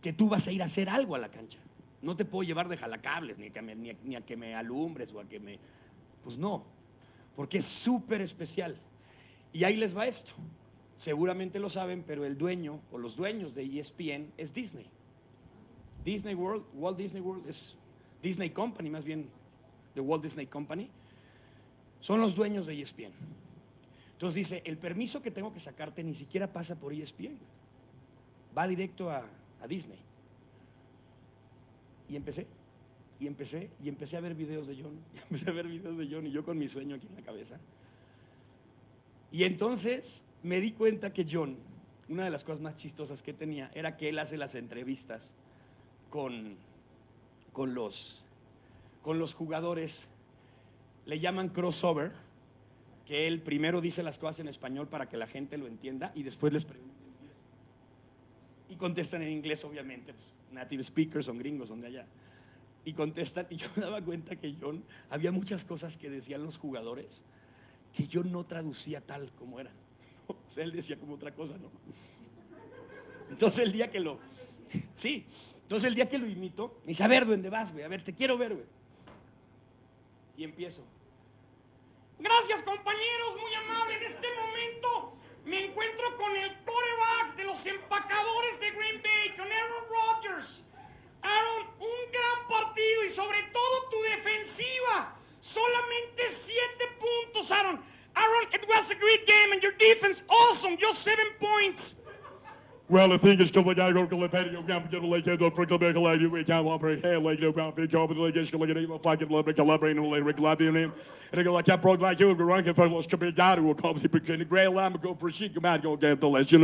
que tú vas a ir a hacer algo a la cancha. No te puedo llevar de jalacables, ni a que me, ni a, que me alumbres o a que me... Pues no, porque es súper especial. Y ahí les va esto. seguramente lo saben, pero el dueño o los dueños de ESPN es Disney. Disney World, Walt Disney World es Disney Company, más bien de Walt Disney Company, son los dueños de ESPN. Entonces dice, el permiso que tengo que sacarte ni siquiera pasa por ESPN, va directo a, Disney. Y empecé, y empecé, y empecé a ver videos de John, *laughs* y empecé a ver videos de John, y yo con mi sueño aquí en la cabeza. Y entonces me di cuenta que John, una de las cosas más chistosas que tenía, era que él hace las entrevistas con, con, los, con los jugadores, le llaman crossover, que él primero dice las cosas en español para que la gente lo entienda y después les pregunta en inglés. Y contestan en inglés, obviamente, pues, native speakers son gringos, son de allá. Y contestan, y *laughs* yo me daba cuenta que John, había muchas cosas que decían los jugadores que yo no traducía tal como eran. *laughs* O sea, él decía como otra cosa, ¿no? Entonces el día que lo, sí, entonces el día que lo imito, me dice, a ver, ¿dónde vas, güey? A ver, te quiero ver, güey. Y empiezo. Gracias, compañeros, muy amable. En este momento me encuentro con el coreback de los empacadores de Green Bay, con Aaron Rodgers. Aaron, un gran partido y sobre todo tu defensiva. Solamente siete puntos, Aaron. Aaron, it was a great game and your defense awesome. Just seven points. Well, the thing is, come the ಗಳತಿಂಗಿಷ್ಟವಾಗಿ ಫೇರಿಯೋ capital like ಏದೋ ಕ್ರಿಕಲ್ ಬೇಕ like you can operate hey like you can fit job like ಎಷ್ಟು like ನೀವು pocket like ಬೇಕು like like ಬೇಕು like name ರೆಗ ಲೈಕ್ ಕ್ಯಾಪ್ ಪ್ರೋಗ್ like you run cap like stupid ಗಾರ್ you cop the pick in grey lamb go for ಶೀಕ್ man go game the like you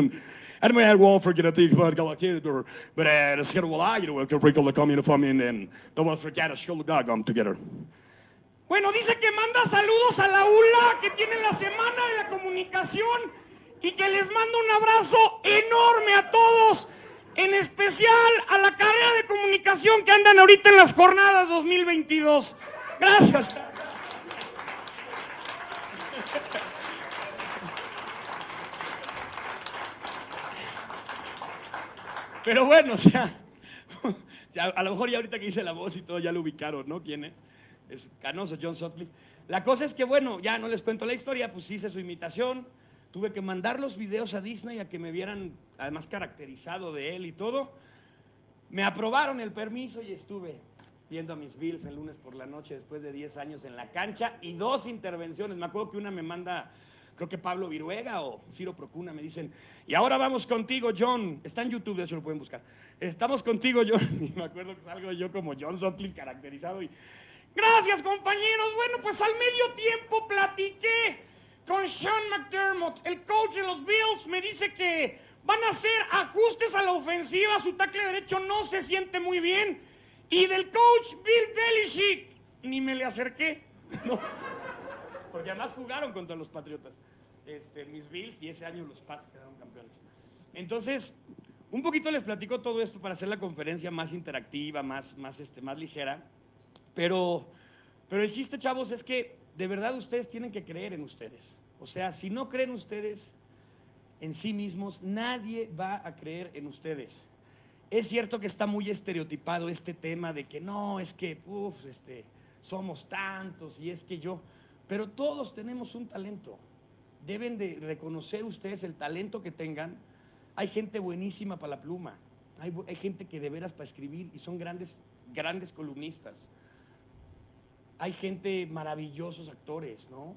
And we had wall for get a thief for the lucky door, but uh, the skin will lie, you know, to wrinkle the coming from in and the ones for get a school dog on together. Bueno, dice que manda saludos a la ULA que tiene la semana de la comunicación y que les mando un abrazo enorme a todos, en especial a la carrera de comunicación que andan ahorita en las jornadas 2022. Gracias. Pero bueno, o sea, *laughs* a lo mejor ya ahorita que hice la voz y todo ya lo ubicaron, ¿no? ¿Quién es? Es Canoso, John Sutcliffe. La cosa es que, bueno, ya no les cuento la historia, pues hice su imitación, tuve que mandar los videos a Disney a que me vieran, además caracterizado de él y todo. Me aprobaron el permiso y estuve viendo a mis Bills el lunes por la noche después de 10 años en la cancha y dos intervenciones. Me acuerdo que una me manda, creo que Pablo Viruega o Ciro Procuna, me dicen, y ahora vamos contigo, John. Está en YouTube, de hecho lo pueden buscar. Estamos contigo, John. *laughs* Y me acuerdo que salgo yo como John Sutcliffe caracterizado y... Gracias, compañeros. Bueno, pues al medio tiempo platiqué con Sean McDermott, el coach de los Bills. Me dice que van a hacer ajustes a la ofensiva. Su tackle derecho no se siente muy bien. Y del coach Bill Belichick, ni me le acerqué. *laughs* No. Porque además jugaron contra los Patriotas. Este, mis Bills y ese año los Pats quedaron campeones. Entonces, un poquito les platico todo esto para hacer la conferencia más interactiva, más, más, este, más ligera. Pero, pero el chiste, chavos, es que de verdad ustedes tienen que creer en ustedes. O sea, si no creen ustedes en sí mismos, nadie va a creer en ustedes. Es cierto que está muy estereotipado este tema de que no, es que, uff, este, somos tantos y es que yo, pero todos tenemos un talento. Deben de reconocer ustedes el talento que tengan. Hay gente buenísima para la pluma. Hay, hay gente que de veras para escribir y son grandes, grandes columnistas hay gente, maravillosos actores, ¿no?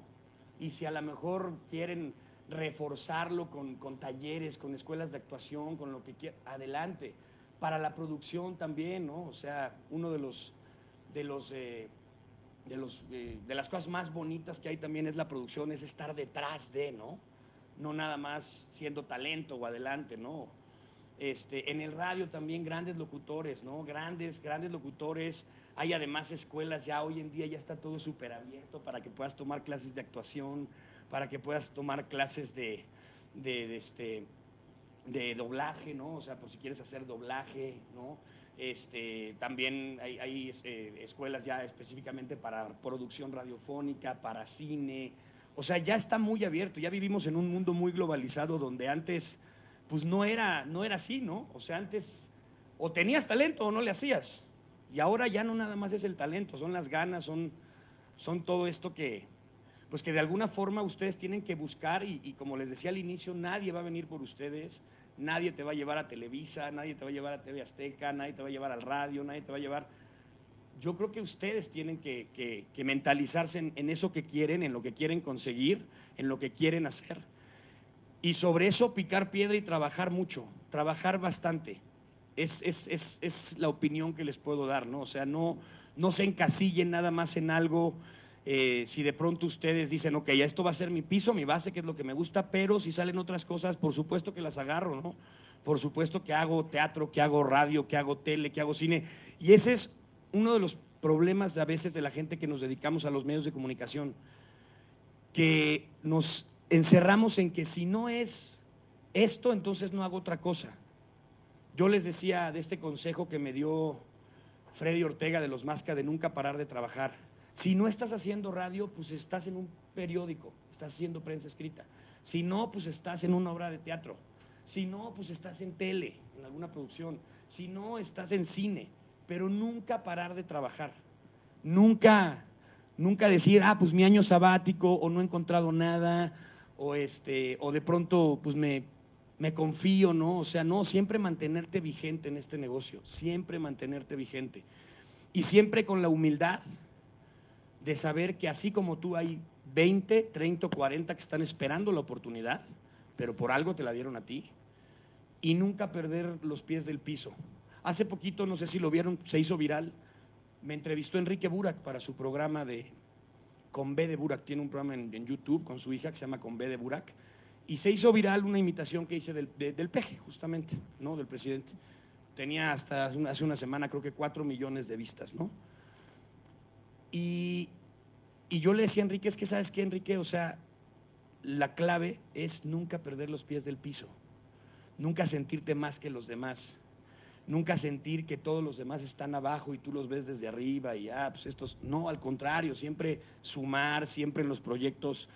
Y si a lo mejor quieren reforzarlo con, con talleres, con escuelas de actuación, con lo que quieran, adelante. Para la producción también, ¿no? O sea, uno de los, de los, eh, de los, eh, de las cosas más bonitas que hay también es la producción, es estar detrás de, ¿no? No nada más siendo talento o adelante, ¿no? Este, en el radio también grandes locutores, ¿no? Grandes, grandes locutores. Hay además escuelas ya hoy en día, ya está todo súper abierto para que puedas tomar clases de actuación, para que puedas tomar clases de, de, este, de doblaje, ¿no? O sea, por si quieres hacer doblaje, ¿no? Este, también hay, eh, escuelas ya específicamente para producción radiofónica, para cine. O sea, ya está muy abierto. Ya vivimos en un mundo muy globalizado donde antes, pues no era, no era así, ¿no? O sea, antes o tenías talento o no le hacías. Y ahora ya no nada más es el talento, son las ganas, son, son todo esto que, pues que de alguna forma ustedes tienen que buscar y, y como les decía al inicio, nadie va a venir por ustedes, nadie te va a llevar a Televisa, nadie te va a llevar a TV Azteca, nadie te va a llevar al radio, nadie te va a llevar... Yo creo que ustedes tienen que, que- que mentalizarse en, en eso que quieren, en lo que quieren conseguir, en lo que quieren hacer. Y sobre eso picar piedra y trabajar mucho, trabajar bastante. Es, es- es- es la opinión que les puedo dar, ¿no? O sea, no, no se encasillen nada más en algo. eh, si de pronto ustedes dicen, ok, ya esto va a ser mi piso, mi base, que es lo que me gusta, pero si salen otras cosas, por supuesto que las agarro, ¿no? Por supuesto que hago teatro, que hago radio, que hago tele, que hago cine. Y ese es uno de los problemas a veces de la gente que nos dedicamos a los medios de comunicación que nos encerramos en que si no es esto, entonces no hago otra cosa. Yo les decía de este consejo que me dio Freddy Ortega de los Masca de nunca parar de trabajar. Si no estás haciendo radio, pues estás en un periódico, estás haciendo prensa escrita. Si no, pues estás en una obra de teatro. Si no, pues estás en tele, en alguna producción. Si no, estás en cine. Pero nunca parar de trabajar. Nunca, nunca decir, ah, pues mi año sabático, o no he encontrado nada, o este, o de pronto, pues me, me confío, ¿no? O sea, no, siempre mantenerte vigente en este negocio, siempre mantenerte vigente. Y siempre con la humildad de saber que así como tú hay 20, 30 o 40 que están esperando la oportunidad, pero por algo te la dieron a ti, y nunca perder los pies del piso. Hace poquito, no sé si lo vieron, se hizo viral, me entrevistó Enrique Burak para su programa de Con B de Burak, tiene un programa en, en YouTube con su hija que se llama Con B de Burak, y se hizo viral una imitación que hice del, de- del peje, justamente, ¿no? Del presidente. Tenía hasta hace una- hace una semana, creo que cuatro millones de vistas, ¿no? Y, y yo le decía a Enrique, es que sabes qué, Enrique, o sea, la clave es nunca perder los pies del piso, nunca sentirte más que los demás, nunca sentir que todos los demás están abajo y tú los ves desde arriba y, ah, pues estos, no, al contrario, siempre sumar, siempre en los proyectos,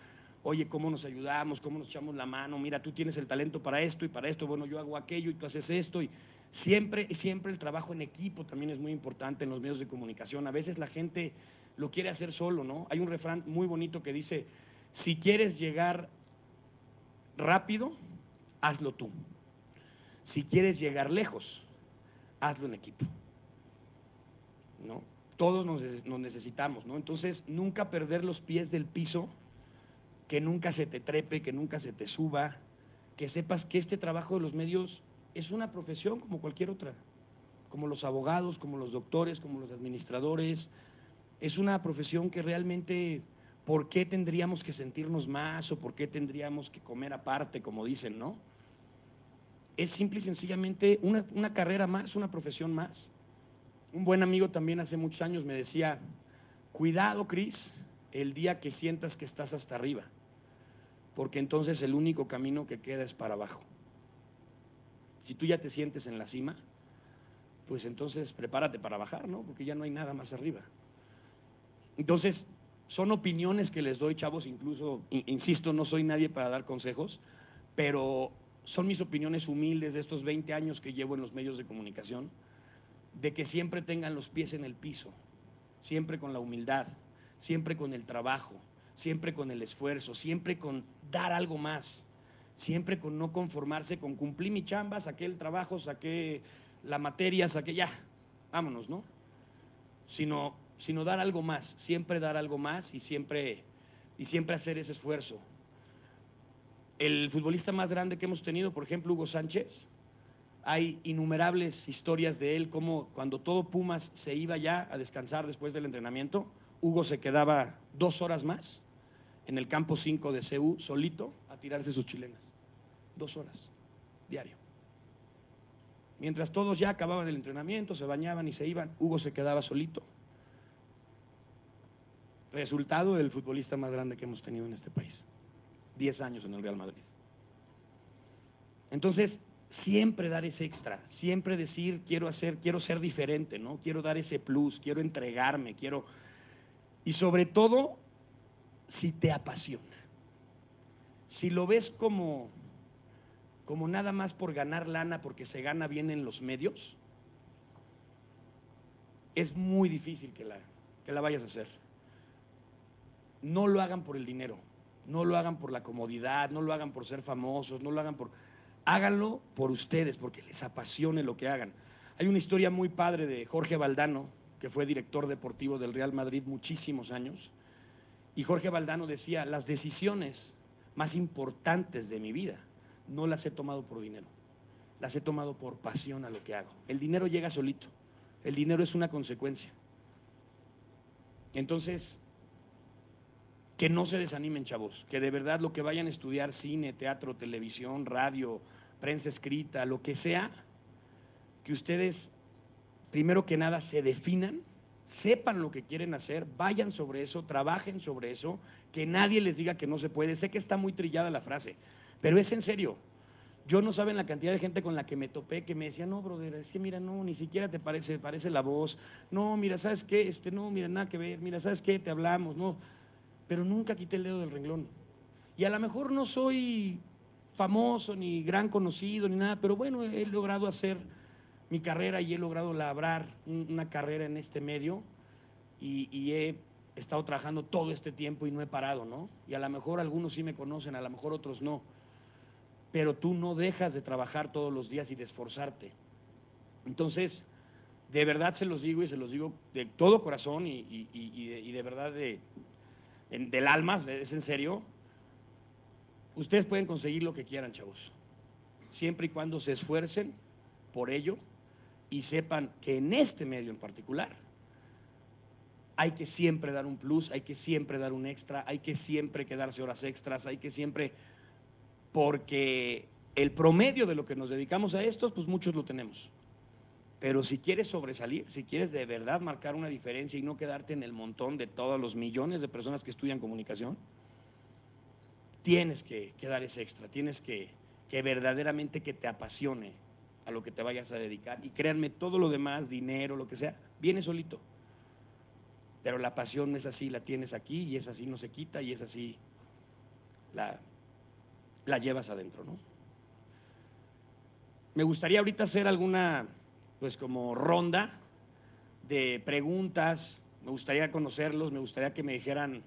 oye, ¿cómo nos ayudamos? ¿Cómo nos echamos la mano? Mira, tú tienes el talento para esto y para esto, bueno, yo hago aquello y tú haces esto y siempre, siempre el trabajo en equipo también es muy importante en los medios de comunicación. A veces la gente lo quiere hacer solo, ¿no? Hay un refrán muy bonito que dice, si quieres llegar rápido, hazlo tú. Si quieres llegar lejos, hazlo en equipo. ¿No? Todos nos, neces- nos necesitamos, ¿no? Entonces, nunca perder los pies del piso, que nunca se te trepe, que nunca se te suba, que sepas que este trabajo de los medios es una profesión como cualquier otra, como los abogados, como los doctores, como los administradores. Es una profesión que realmente, ¿por qué tendríamos que sentirnos más o por qué tendríamos que comer aparte, como dicen, no? Es simple y sencillamente una, carrera más, una profesión más. Un buen amigo también hace muchos años me decía, cuidado, Cris, el día que sientas que estás hasta arriba, porque entonces el único camino que queda es para abajo. Si tú ya te sientes en la cima, pues entonces prepárate para bajar, ¿no? Porque ya no hay nada más arriba. Entonces, son opiniones que les doy, chavos, incluso, in- insisto, no soy nadie para dar consejos, pero son mis opiniones humildes de estos 20 años que llevo en los medios de comunicación, de que siempre tengan los pies en el piso, siempre con la humildad, siempre con el trabajo, siempre con el esfuerzo, siempre con dar algo más, siempre con no conformarse con cumplir mi chamba, saqué el trabajo, saqué la materia, saqué ya, vámonos, ¿no? Sino, sino dar algo más, siempre dar algo más y siempre, y siempre hacer ese esfuerzo. El futbolista más grande que hemos tenido, por ejemplo, Hugo Sánchez, hay innumerables historias de él, como cuando todo Pumas se iba ya a descansar después del entrenamiento, Hugo se quedaba dos horas más en el campo 5 de CU, solito, a tirarse sus chilenas. Dos horas, diario. Mientras todos ya acababan el entrenamiento, se bañaban y se iban, Hugo se quedaba solito. Resultado del futbolista más grande que hemos tenido en este país. Diez años en el Real Madrid. Entonces, siempre dar ese extra, siempre decir, quiero hacer, quiero ser diferente, ¿no? Quiero dar ese plus, quiero entregarme, quiero... Y sobre todo, si te apasiona. Si lo ves como, como nada más por ganar lana, porque se gana bien en los medios, es muy difícil que la, que la vayas a hacer. no lo hagan por el dinero, no lo hagan por la comodidad, no lo hagan por ser famosos, no lo hagan por... Háganlo por ustedes, porque les apasione lo que hagan. Hay una historia muy padre de Jorge Valdano, que fue director deportivo del Real Madrid muchísimos años, y Jorge Valdano decía, las decisiones más importantes de mi vida no las he tomado por dinero, las he tomado por pasión a lo que hago. El dinero llega solito, el dinero es una consecuencia. Entonces, que no se desanimen, chavos, que de verdad lo que vayan a estudiar, cine, teatro, televisión, radio, prensa escrita, lo que sea, que ustedes, primero que nada, se definan, sepan lo que quieren hacer, vayan sobre eso, trabajen sobre eso, que nadie les diga que no se puede. Sé que está muy trillada la frase, pero es en serio. Yo no saben la cantidad de gente con la que me topé que me decía, no, brother, es que mira, no, ni siquiera te parece, parece la voz. No, mira, ¿sabes qué? Este, no, mira, nada que ver. Mira, ¿sabes qué? Te hablamos, no pero nunca quité el dedo del renglón. Y a lo mejor no soy famoso, ni gran conocido, ni nada, pero bueno, he logrado hacer mi carrera y he logrado labrar una carrera en este medio y, he estado trabajando todo este tiempo y no he parado, ¿no? Y a lo mejor algunos sí me conocen, a lo mejor otros no. Pero tú no dejas de trabajar todos los días y de esforzarte. Entonces, de verdad se los digo y se los digo de todo corazón y, y de verdad de, del alma, es en serio, ustedes pueden conseguir lo que quieran, chavos. Siempre y cuando se esfuercen por ello y sepan que en este medio en particular hay que siempre dar un plus, hay que siempre dar un extra, hay que siempre quedarse horas extras, hay que siempre, porque el promedio de lo que nos dedicamos a estos, pues muchos lo tenemos. Pero si quieres sobresalir, si quieres de verdad marcar una diferencia y no quedarte en el montón de todos los millones de personas que estudian comunicación, tienes que, dar ese extra, tienes que, que verdaderamente que te apasione a lo que te vayas a dedicar. Y créanme, todo lo demás, dinero, lo que sea, viene solito. Pero la pasión es así, la tienes aquí y es así, no se quita y es así, la, la llevas adentro, ¿no? Me gustaría ahorita hacer alguna pues como ronda de preguntas. Me gustaría conocerlos, me gustaría que me dijeran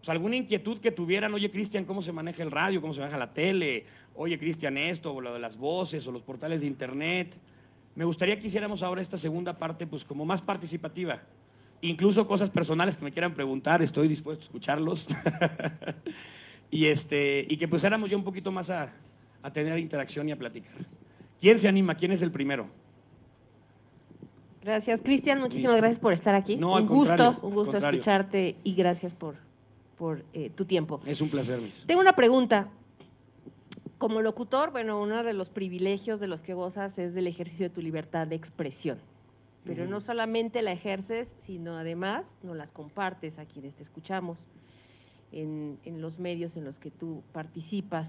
pues, alguna inquietud que tuvieran. Oye, Cristian, ¿cómo se maneja el radio? ¿Cómo se maneja la tele? Oye, Cristian, esto, o lo de las voces, o los portales de internet. Me gustaría que hiciéramos ahora esta segunda parte, pues como más participativa. Incluso cosas personales que me quieran preguntar, estoy dispuesto a escucharlos. *laughs* y, este, y que pues éramos ya un poquito más a, a tener interacción y a platicar. ¿Quién se anima? ¿Quién es el primero? Gracias, Cristian. Muchísimas gracias por estar aquí. No, un gusto, un gusto escucharte y gracias por, por eh, tu tiempo. Es un placer, Miss. Tengo una pregunta. Como locutor, bueno, uno de los privilegios de los que gozas es del ejercicio de tu libertad de expresión. Pero no solamente la ejerces, sino además no las compartes a quienes te escuchamos en, en los medios en los que tú participas.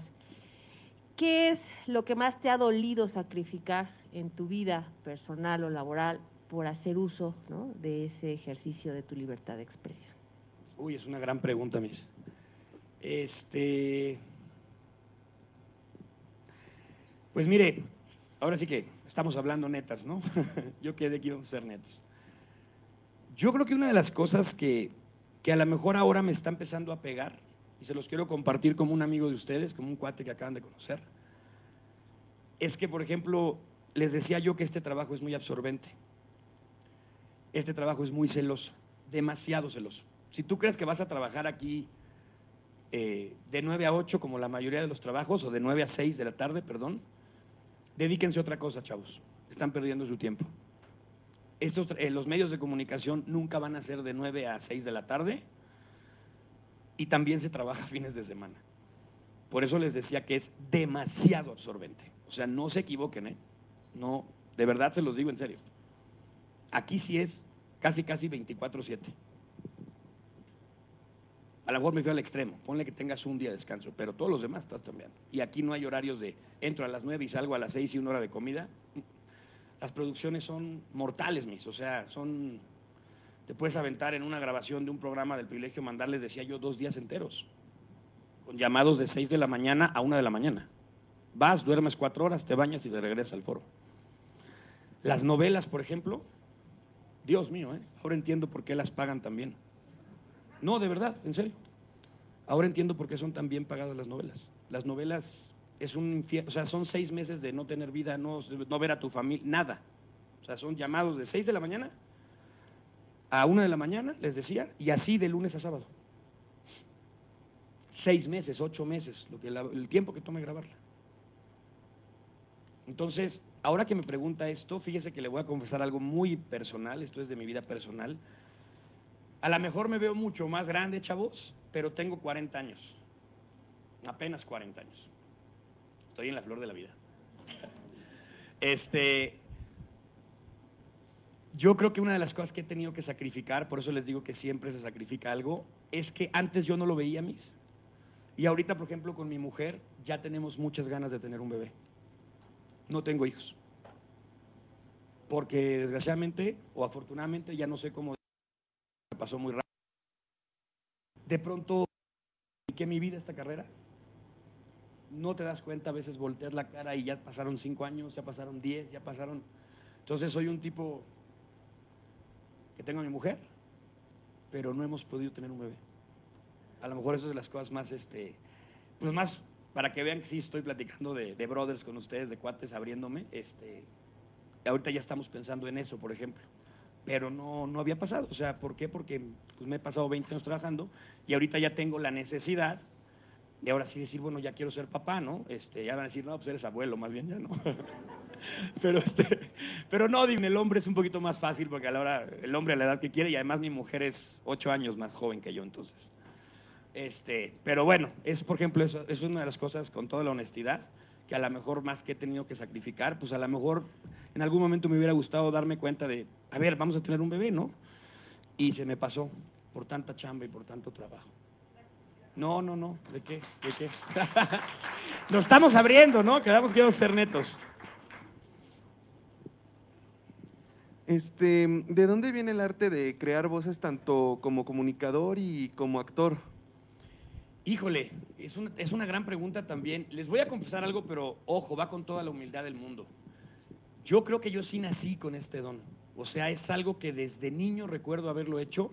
¿Qué es lo que más te ha dolido sacrificar en tu vida personal o laboral por hacer uso de ese ejercicio de tu libertad de expresión? Uy, es una gran pregunta, Miss. Este. Pues mire, ahora sí que estamos hablando netas, ¿no? *laughs* Yo quedé quiero ser netos. Yo creo que una de las cosas que, que a lo mejor ahora me está empezando a pegar, y se los quiero compartir como un amigo de ustedes, como un cuate que acaban de conocer, es que, por ejemplo, les decía yo que este trabajo es muy absorbente este trabajo es muy celoso, demasiado celoso. Si tú crees que vas a trabajar aquí eh, de 9 a 8 como la mayoría de los trabajos, o de 9 a 6 de la tarde, perdón, dedíquense a otra cosa, chavos. Están perdiendo su tiempo. Estos, eh, los medios de comunicación nunca van a ser de 9 a 6 de la tarde y también se trabaja *laughs* fines de semana. Por eso les decía que es demasiado absorbente. O sea, no se equivoquen, ¿eh? No, de verdad se los digo en serio. Aquí sí es casi, casi 24-7. A lo mejor me fui al extremo, ponle que tengas un día de descanso, pero todos los demás estás cambiando. Y aquí no hay horarios de entro a las 9 y salgo a las 6 y una hora de comida. Las producciones son mortales, mis, o sea, son. Te puedes aventar en una grabación de un programa del privilegio, mandarles, decía yo, dos días enteros, con llamados de 6 de la mañana a 1 de la mañana. Vas, duermes cuatro horas, te bañas y te regresas al foro. Las novelas, por ejemplo, Dios mío, ¿eh? ahora entiendo por qué las pagan también. No, de verdad, en serio. Ahora entiendo por qué son tan bien pagadas las novelas. Las novelas es un o sea, son seis meses de no tener vida, no, no ver a tu familia, nada. O sea, son llamados de seis de la mañana a una de la mañana, les decía, y así de lunes a sábado. Seis meses, ocho meses, lo que el tiempo que tome grabarla. Entonces, ahora que me pregunta esto, fíjese que le voy a confesar algo muy personal, esto es de mi vida personal. A lo mejor me veo mucho más grande, chavos, pero tengo 40 años. Apenas 40 años. Estoy en la flor de la vida. Este, yo creo que una de las cosas que he tenido que sacrificar, por eso les digo que siempre se sacrifica algo, es que antes yo no lo veía mis. Y ahorita, por ejemplo, con mi mujer ya tenemos muchas ganas de tener un bebé. No tengo hijos. Porque desgraciadamente o afortunadamente, ya no sé cómo pasó muy rápido. De pronto, que mi vida esta carrera. No te das cuenta, a veces volteas la cara y ya pasaron cinco años, ya pasaron diez, ya pasaron. Entonces soy un tipo que tengo a mi mujer, pero no hemos podido tener un bebé. A lo mejor eso es de las cosas más, este, pues más para que vean que sí estoy platicando de, de brothers con ustedes, de cuates abriéndome. Este, ahorita ya estamos pensando en eso, por ejemplo. Pero no, no había pasado. O sea, ¿por qué? Porque pues, me he pasado 20 años trabajando y ahorita ya tengo la necesidad de ahora sí decir, bueno, ya quiero ser papá, ¿no? Este, ya van a decir, no, pues eres abuelo, más bien ya no. *laughs* pero, este, pero no, dime, el hombre es un poquito más fácil porque a la hora, el hombre a la edad que quiere y además mi mujer es ocho años más joven que yo, entonces. Este, pero bueno, es por ejemplo, eso es una de las cosas con toda la honestidad, a lo mejor más que he tenido que sacrificar, pues a lo mejor en algún momento me hubiera gustado darme cuenta de, a ver, vamos a tener un bebé, ¿no? Y se me pasó por tanta chamba y por tanto trabajo. No, no, no, ¿de qué? ¿De qué? *laughs* Nos estamos abriendo, ¿no? Quedamos que ser netos. Este, ¿de dónde viene el arte de crear voces tanto como comunicador y como actor? Híjole, es una, es una gran pregunta también. Les voy a confesar algo, pero ojo, va con toda la humildad del mundo. Yo creo que yo sí nací con este don. O sea, es algo que desde niño recuerdo haberlo hecho.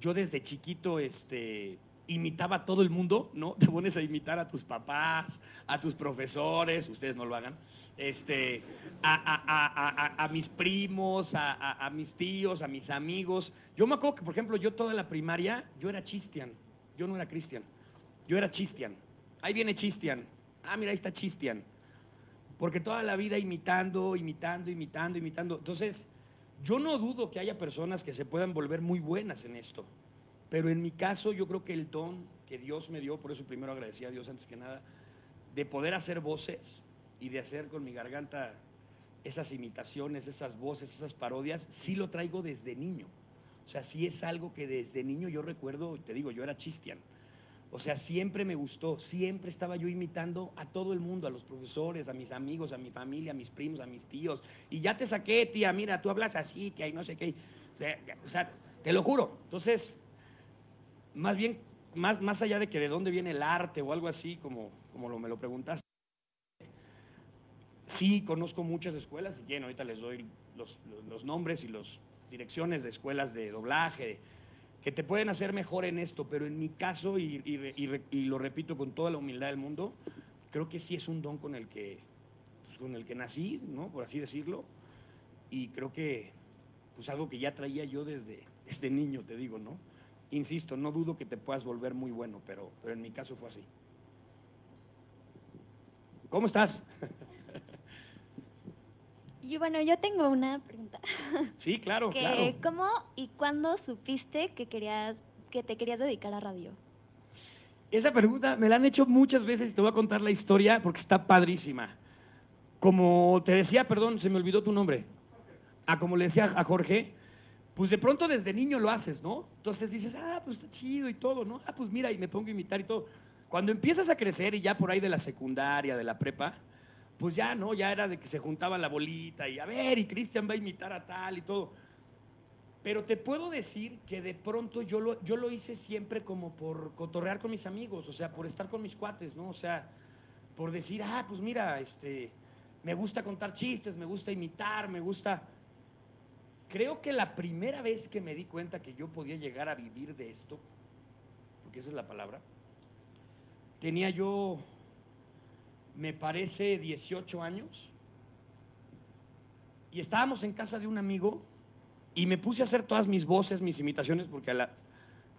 Yo desde chiquito, este, imitaba a todo el mundo, ¿no? *laughs* Te pones a imitar a tus papás, a tus profesores, ustedes no lo hagan, este, a, a- a- a- mis primos, a, mis tíos, a mis amigos. Yo me acuerdo que, por ejemplo, yo toda la primaria, yo era Chistian, yo no era Cristian, yo era Chistian. Ahí viene Chistian. Ah, mira, ahí está Chistian. Porque toda la vida imitando, imitando, imitando, imitando. Entonces, yo no dudo que haya personas que se puedan volver muy buenas en esto. Pero en mi caso, yo creo que el don que Dios me dio, por eso primero agradecí a Dios antes que nada, de poder hacer voces y de hacer con mi garganta esas imitaciones, esas voces, esas parodias, sí lo traigo desde niño. O sea, sí es algo que desde niño yo recuerdo, te digo, yo era chistian. O sea, siempre me gustó, siempre estaba yo imitando a todo el mundo, a los profesores, a mis amigos, a mi familia, a mis primos, a mis tíos. Y ya te saqué, tía, mira, tú hablas así, que hay no sé qué. O sea, te lo juro. Entonces, más bien, más, más allá de que de dónde viene el arte o algo así, como, como lo, me lo preguntaste, sí conozco muchas escuelas, y bien, ahorita les doy los- los nombres y las direcciones de escuelas de doblaje, que te pueden hacer mejor en esto, pero en mi caso, y, lo repito con toda la humildad del mundo, creo que sí es un don con el que, pues, con el que nací, ¿no? Por así decirlo, y creo que, pues algo que ya traía yo desde, desde niño, te digo, ¿no? Insisto, no dudo que te puedas volver muy bueno, pero, pero en mi caso fue así. ¿Cómo estás? *laughs* Y bueno, yo tengo una pregunta. *laughs* Sí, claro, que, claro. ¿Cómo y cuándo supiste que querías que te querías dedicar a radio? Esa pregunta me la han hecho muchas veces y te voy a contar la historia porque está padrísima. Como te decía, perdón, se me olvidó tu nombre. Ah, como le decía a Jorge, pues de pronto desde niño lo haces, ¿no? Entonces dices, ah, pues está chido y todo, ¿no? Ah, pues mira, y me pongo a imitar y todo. Cuando empiezas a crecer y ya por ahí de la secundaria, de la prepa, pues ya, ¿no? Ya era de que se juntaba la bolita y a ver, y Cristian va a imitar a tal y todo. Pero te puedo decir que de pronto yo lo, yo lo hice siempre como por cotorrear con mis amigos, o sea, por estar con mis cuates, ¿no? O sea, por decir, ah, pues mira, este, me gusta contar chistes, me gusta imitar, me gusta... Creo que la primera vez que me di cuenta que yo podía llegar a vivir de esto, porque esa es la palabra. Tenía yo, me parece, 18 años. Y estábamos en casa de un amigo y me puse a hacer todas mis voces, mis imitaciones, porque la,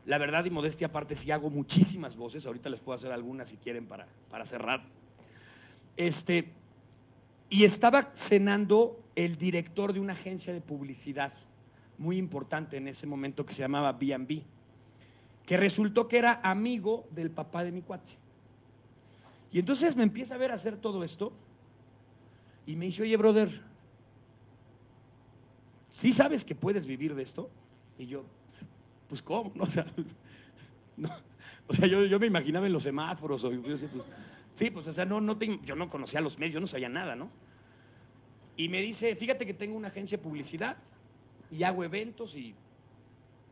verdad y modestia aparte sí hago muchísimas voces. Ahorita les puedo hacer algunas si quieren para, para cerrar. Este, y estaba cenando el director de una agencia de publicidad muy importante en ese momento que se llamaba B&B, que resultó que era amigo del papá de mi cuate. Y entonces me empieza a ver hacer todo esto y me dice, oye, brother, ¿sí sabes que puedes vivir de esto? Y yo, pues ¿cómo? *laughs* O sea, no, o sea yo, yo, me imaginaba en los semáforos, o, pues, sí, pues o sea, no, yo no conocía los medios, yo no sabía nada, ¿no? Y me dice, fíjate que tengo una agencia de publicidad y hago eventos y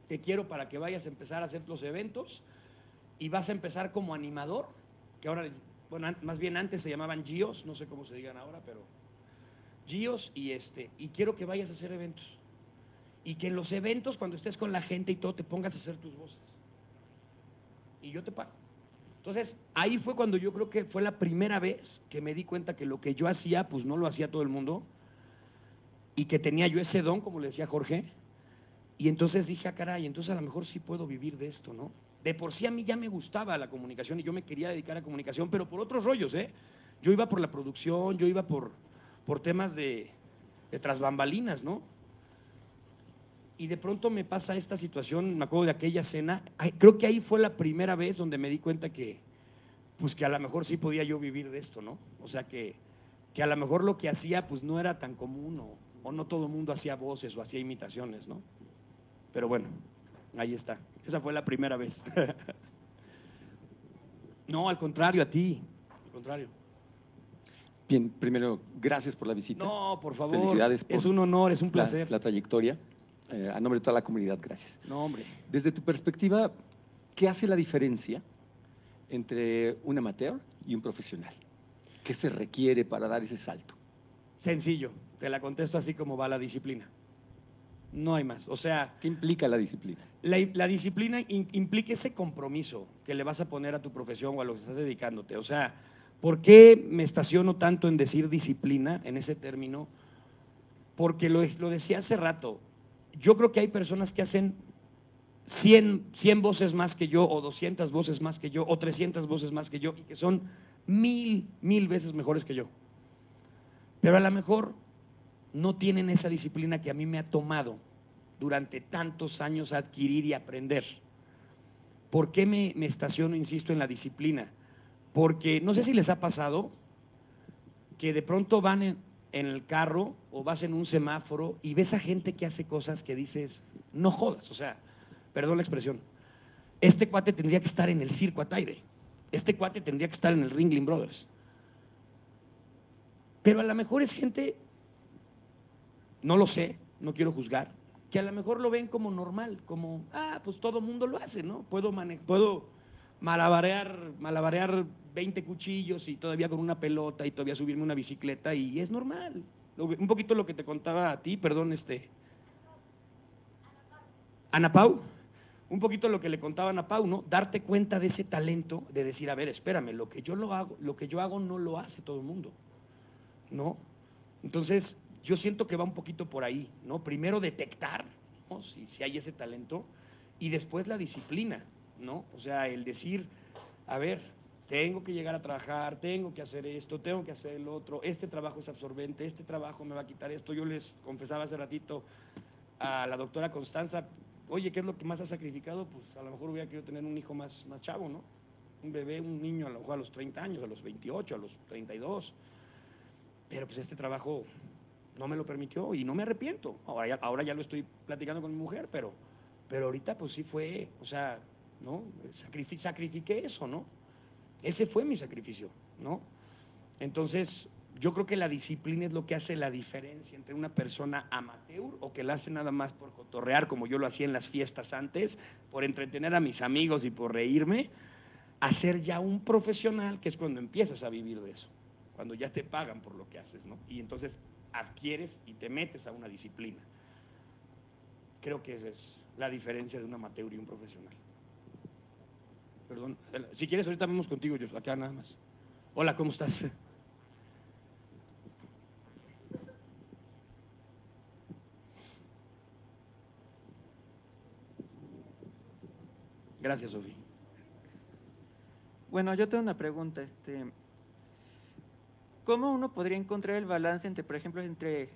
te quiero para que vayas a empezar a hacer los eventos y vas a empezar como animador, que ahora bueno, más bien antes se llamaban GIOS, no sé cómo se digan ahora, pero GIOS y este, y quiero que vayas a hacer eventos. Y que en los eventos, cuando estés con la gente y todo, te pongas a hacer tus voces. Y yo te pago. Entonces, ahí fue cuando yo creo que fue la primera vez que me di cuenta que lo que yo hacía, pues no lo hacía todo el mundo. Y que tenía yo ese don, como le decía Jorge. Y entonces dije, ah, caray, entonces a lo mejor sí puedo vivir de esto, ¿no? De por sí a mí ya me gustaba la comunicación y yo me quería dedicar a comunicación, pero por otros rollos, ¿eh? Yo iba por la producción, yo iba por, por temas de, de tras bambalinas, ¿no? Y de pronto me pasa esta situación, me acuerdo de aquella cena, creo que ahí fue la primera vez donde me di cuenta que, pues que a lo mejor sí podía yo vivir de esto, ¿no? O sea que, que a lo mejor lo que hacía pues no era tan común o, o no todo el mundo hacía voces o hacía imitaciones, ¿no? Pero bueno, ahí está. Esa fue la primera vez. *laughs* no, al contrario, a ti. Al contrario. Bien, primero, gracias por la visita. No, por favor. Felicidades. es un honor, es un placer. La, trayectoria. Eh, a nombre de toda la comunidad, gracias. No, hombre. Desde tu perspectiva, ¿qué hace la diferencia entre un amateur y un profesional? ¿Qué se requiere para dar ese salto? Sencillo, te la contesto así como va la disciplina. No hay más. O sea. ¿Qué implica la disciplina? La, disciplina implica ese compromiso que le vas a poner a tu profesión o a lo que estás dedicándote. O sea, ¿por qué me estaciono tanto en decir disciplina, en ese término? Porque lo, lo decía hace rato. Yo creo que hay personas que hacen 100, 100 voces más que yo, o 200 voces más que yo, o 300 voces más que yo, y que son mil, mil veces mejores que yo. Pero a lo mejor no tienen esa disciplina que a mí me ha tomado durante tantos años adquirir y aprender. ¿Por qué me, estaciono, insisto, en la disciplina? Porque no sé si les ha pasado que de pronto van en, en el carro o vas en un semáforo y ves a gente que hace cosas que dices, no jodas, o sea, perdón la expresión, este cuate tendría que estar en el circo Ataire, este cuate tendría que estar en el Ringling Brothers. Pero a lo mejor es gente no lo sé, no quiero juzgar, que a lo mejor lo ven como normal, como, ah, pues todo mundo lo hace, ¿no? Puedo, puedo malabarear, malabarear 20 cuchillos y todavía con una pelota y todavía subirme una bicicleta y es normal. Un poquito lo que te contaba a ti, perdón, este. Ana Pau, un poquito lo que le contaba a Ana Pau, ¿no? Darte cuenta de ese talento de decir, a ver, espérame, lo que yo lo hago, lo que yo hago no lo hace todo el mundo, ¿no? Entonces, yo siento que va un poquito por ahí, ¿no? Primero detectar, Si, si hay ese talento, y después la disciplina, ¿no? O sea, el decir, a ver, tengo que llegar a trabajar, tengo que hacer esto, tengo que hacer el otro, este trabajo es absorbente, este trabajo me va a quitar esto. Yo les confesaba hace ratito a la doctora Constanza, oye, ¿qué es lo que más ha sacrificado? Pues a lo mejor hubiera querido tener un hijo más, más chavo, ¿no? Un bebé, un niño a lo mejor a los 30 años, a los 28, a los 32. Pero pues este trabajo no me lo permitió y no me arrepiento. Ahora ya, ahora ya lo estoy platicando con mi mujer, pero, pero ahorita pues sí fue, o sea, ¿no? sacrifiqué eso, ¿no? Ese fue mi sacrificio, ¿no? Entonces, yo creo que la disciplina es lo que hace la diferencia entre una persona amateur o que la hace nada más por cotorrear, como yo lo hacía en las fiestas antes, por entretener a mis amigos y por reírme, a ser ya un profesional, que es cuando empiezas a vivir de eso, cuando ya te pagan por lo que haces, ¿no? Y entonces adquieres y te metes a una disciplina. Creo que esa es la diferencia de un amateur y un profesional. perdón. Si quieres, ahorita vamos contigo, yo acá nada más. Hola, ¿cómo estás? Gracias, Sofía. Bueno, yo tengo una pregunta. Este, ¿Cómo uno podría encontrar el balance entre, por ejemplo, entre,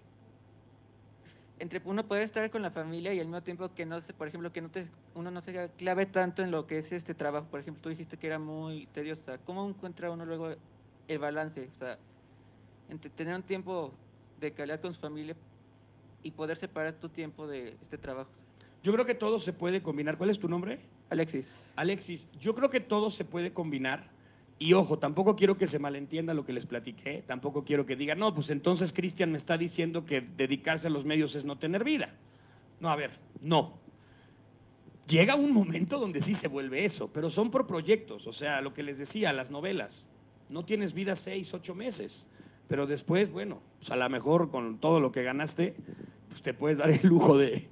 entre uno poder estar con la familia y al mismo tiempo que no se, por ejemplo, que no te, uno no se clave tanto en lo que es este trabajo? Por ejemplo, tú dijiste que era muy tediosa. ¿Cómo encuentra uno luego el balance? O sea, entre tener un tiempo de calidad con su familia y poder separar tu tiempo de este trabajo. Yo creo que todo se puede combinar. ¿Cuál es tu nombre? Alexis. Alexis, yo creo que todo se puede combinar. Y ojo, tampoco quiero que se malentienda lo que les platiqué, tampoco quiero que digan, no, pues entonces Cristian me está diciendo que dedicarse a los medios es no tener vida. No, a ver, no. Llega un momento donde sí se vuelve eso, pero son por proyectos, o sea, lo que les decía, las novelas. No tienes vida seis, ocho meses, pero después, bueno, pues a lo mejor con todo lo que ganaste, pues te puedes dar el lujo de,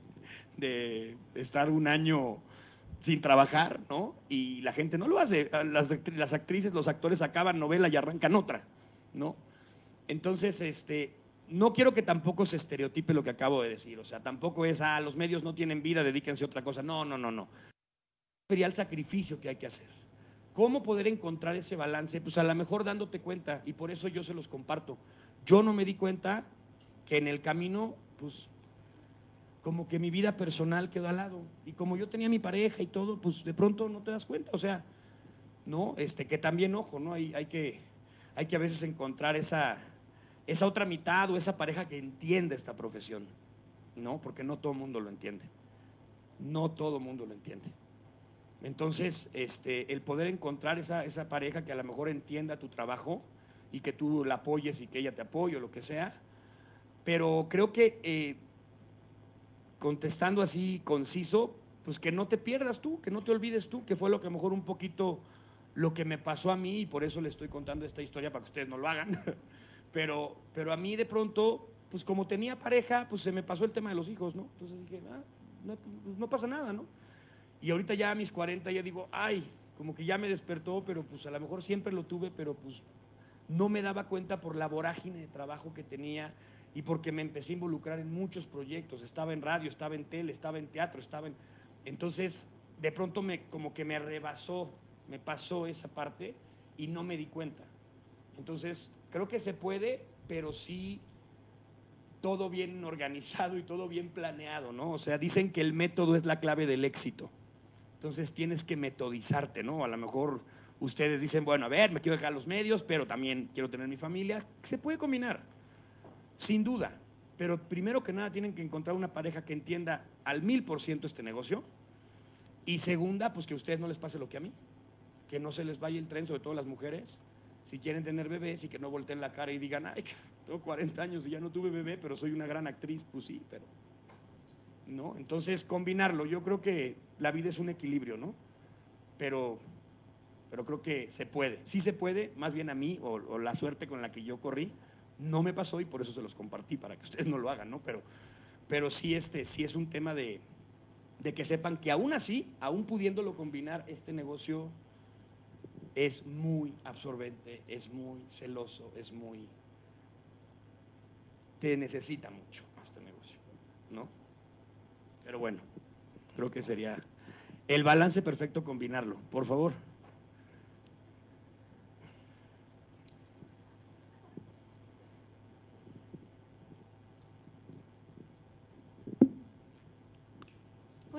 de estar un año sin trabajar, ¿no? Y la gente no lo hace. Las, actrices, los actores acaban novela y arrancan otra, ¿no? Entonces, este, no quiero que tampoco se estereotipe lo que acabo de decir. O sea, tampoco es, ah, los medios no tienen vida, dedíquense a otra cosa. No, no, no, no. Sería el sacrificio que hay que hacer. ¿Cómo poder encontrar ese balance? Pues a lo mejor dándote cuenta, y por eso yo se los comparto. Yo no me di cuenta que en el camino, pues como que mi vida personal quedó al lado. Y como yo tenía mi pareja y todo, pues de pronto no te das cuenta. O sea, ¿no? Este, que también, ojo, ¿no? Hay, hay, que, hay que a veces encontrar esa, esa otra mitad o esa pareja que entiende esta profesión, ¿no? Porque no todo el mundo lo entiende. No todo el mundo lo entiende. Entonces, este, el poder encontrar esa, esa pareja que a lo mejor entienda tu trabajo y que tú la apoyes y que ella te apoye o lo que sea. Pero creo que eh, contestando así conciso, pues que no te pierdas tú, que no te olvides tú, que fue lo que a lo mejor un poquito lo que me pasó a mí y por eso le estoy contando esta historia para que ustedes no lo hagan. *laughs* Pero, pero a mí de pronto, pues como tenía pareja, pues se me pasó el tema de los hijos, ¿no? Entonces dije, ah, no, pues no pasa nada, ¿no? Y ahorita ya a mis 40 ya digo, ay, como que ya me despertó, pero pues a lo mejor siempre lo tuve, pero pues no me daba cuenta por la vorágine de trabajo que tenía, y porque me empecé a involucrar en muchos proyectos, estaba en radio, estaba en tele, estaba en teatro, estaba en... Entonces, de pronto me, como que me rebasó, me pasó esa parte y no me di cuenta. Entonces, creo que se puede, pero sí todo bien organizado y todo bien planeado, ¿no? O sea, dicen que el método es la clave del éxito. Entonces tienes que metodizarte, ¿no? A lo mejor ustedes dicen, bueno, a ver, me quiero dejar los medios, pero también quiero tener mi familia. Se puede combinar. Sin duda, pero primero que nada tienen que encontrar una pareja que entienda al mil por ciento este negocio. Y segunda, pues que a ustedes no les pase lo que a mí, que no se les vaya el tren, sobre todo las mujeres, si quieren tener bebés y que no volteen la cara y digan, ay, tengo 40 años y ya no tuve bebé, pero soy una gran actriz, pues sí, pero... ¿No? Entonces, combinarlo, yo creo que la vida es un equilibrio, ¿no? Pero, pero creo que se puede, sí se puede, más bien a mí, o, o la suerte con la que yo corrí, no me pasó y por eso se los compartí, para que ustedes no lo hagan, ¿no? Pero, pero sí, este, sí es un tema de, de que sepan que aún así, aún pudiéndolo combinar, este negocio es muy absorbente, es muy celoso, es muy... Te necesita mucho este negocio, ¿no? Pero bueno, creo que sería el balance perfecto combinarlo. Por favor.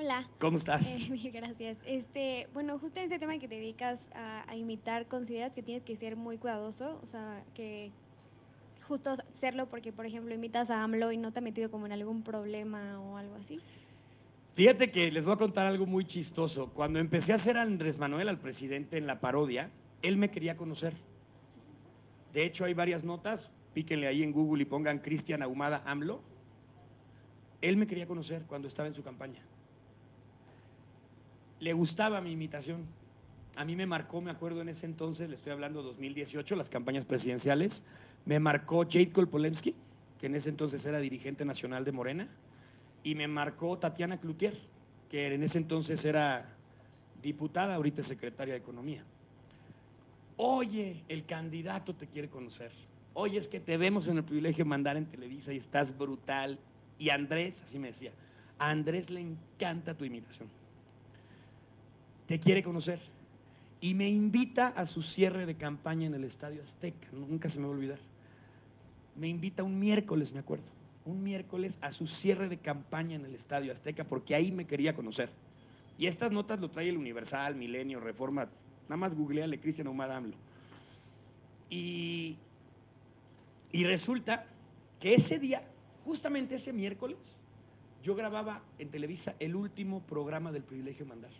Hola. ¿Cómo estás? Eh, *laughs* gracias. Este, bueno, justo en este tema que te dedicas a, imitar, ¿consideras que tienes que ser muy cuidadoso? O sea, que justo hacerlo porque, por ejemplo, imitas a AMLO y no te ha metido como en algún problema o algo así. Fíjate que les voy a contar algo muy chistoso. Cuando empecé a hacer a Andrés Manuel al presidente en la parodia, él me quería conocer. De hecho, hay varias notas, píquenle ahí en Google y pongan Cristian Ahumada AMLO. Él me quería conocer cuando estaba en su campaña le gustaba mi imitación. A mí me marcó, me acuerdo en ese entonces, le estoy hablando 2018, las campañas presidenciales, me marcó Jade Kolpolemsky, que en ese entonces era dirigente nacional de Morena, y me marcó Tatiana Cloutier, que en ese entonces era diputada, ahorita secretaria de Economía. Oye, el candidato te quiere conocer. Oye, es que te vemos en el privilegio de mandar en Televisa y estás brutal. Y Andrés, así me decía, a Andrés le encanta tu imitación. Te quiere conocer. Y me invita a su cierre de campaña en el Estadio Azteca. Nunca se me va a olvidar. Me invita un miércoles, me acuerdo. Un miércoles a su cierre de campaña en el Estadio Azteca, porque ahí me quería conocer. Y estas notas lo trae el Universal, Milenio, Reforma. Nada más googleale Cristian AMLO. Y, y resulta que ese día, justamente ese miércoles, yo grababa en Televisa el último programa del privilegio mandar.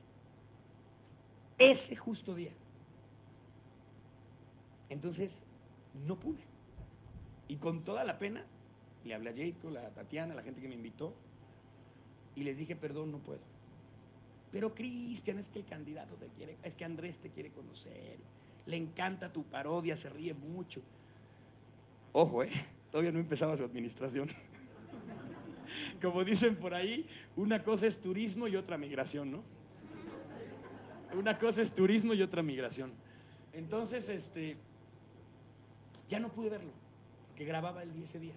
Ese justo día. Entonces, no pude. Y con toda la pena, le hablé a Jacob, a Tatiana, a la gente que me invitó, y les dije, perdón, no puedo. Pero Cristian, es que el candidato te quiere, es que Andrés te quiere conocer, le encanta tu parodia, se ríe mucho. Ojo, ¿eh? Todavía no empezaba su administración. *laughs* Como dicen por ahí, una cosa es turismo y otra migración, ¿no? Una cosa es turismo y otra migración. Entonces, este, ya no pude verlo, que grababa el día ese día.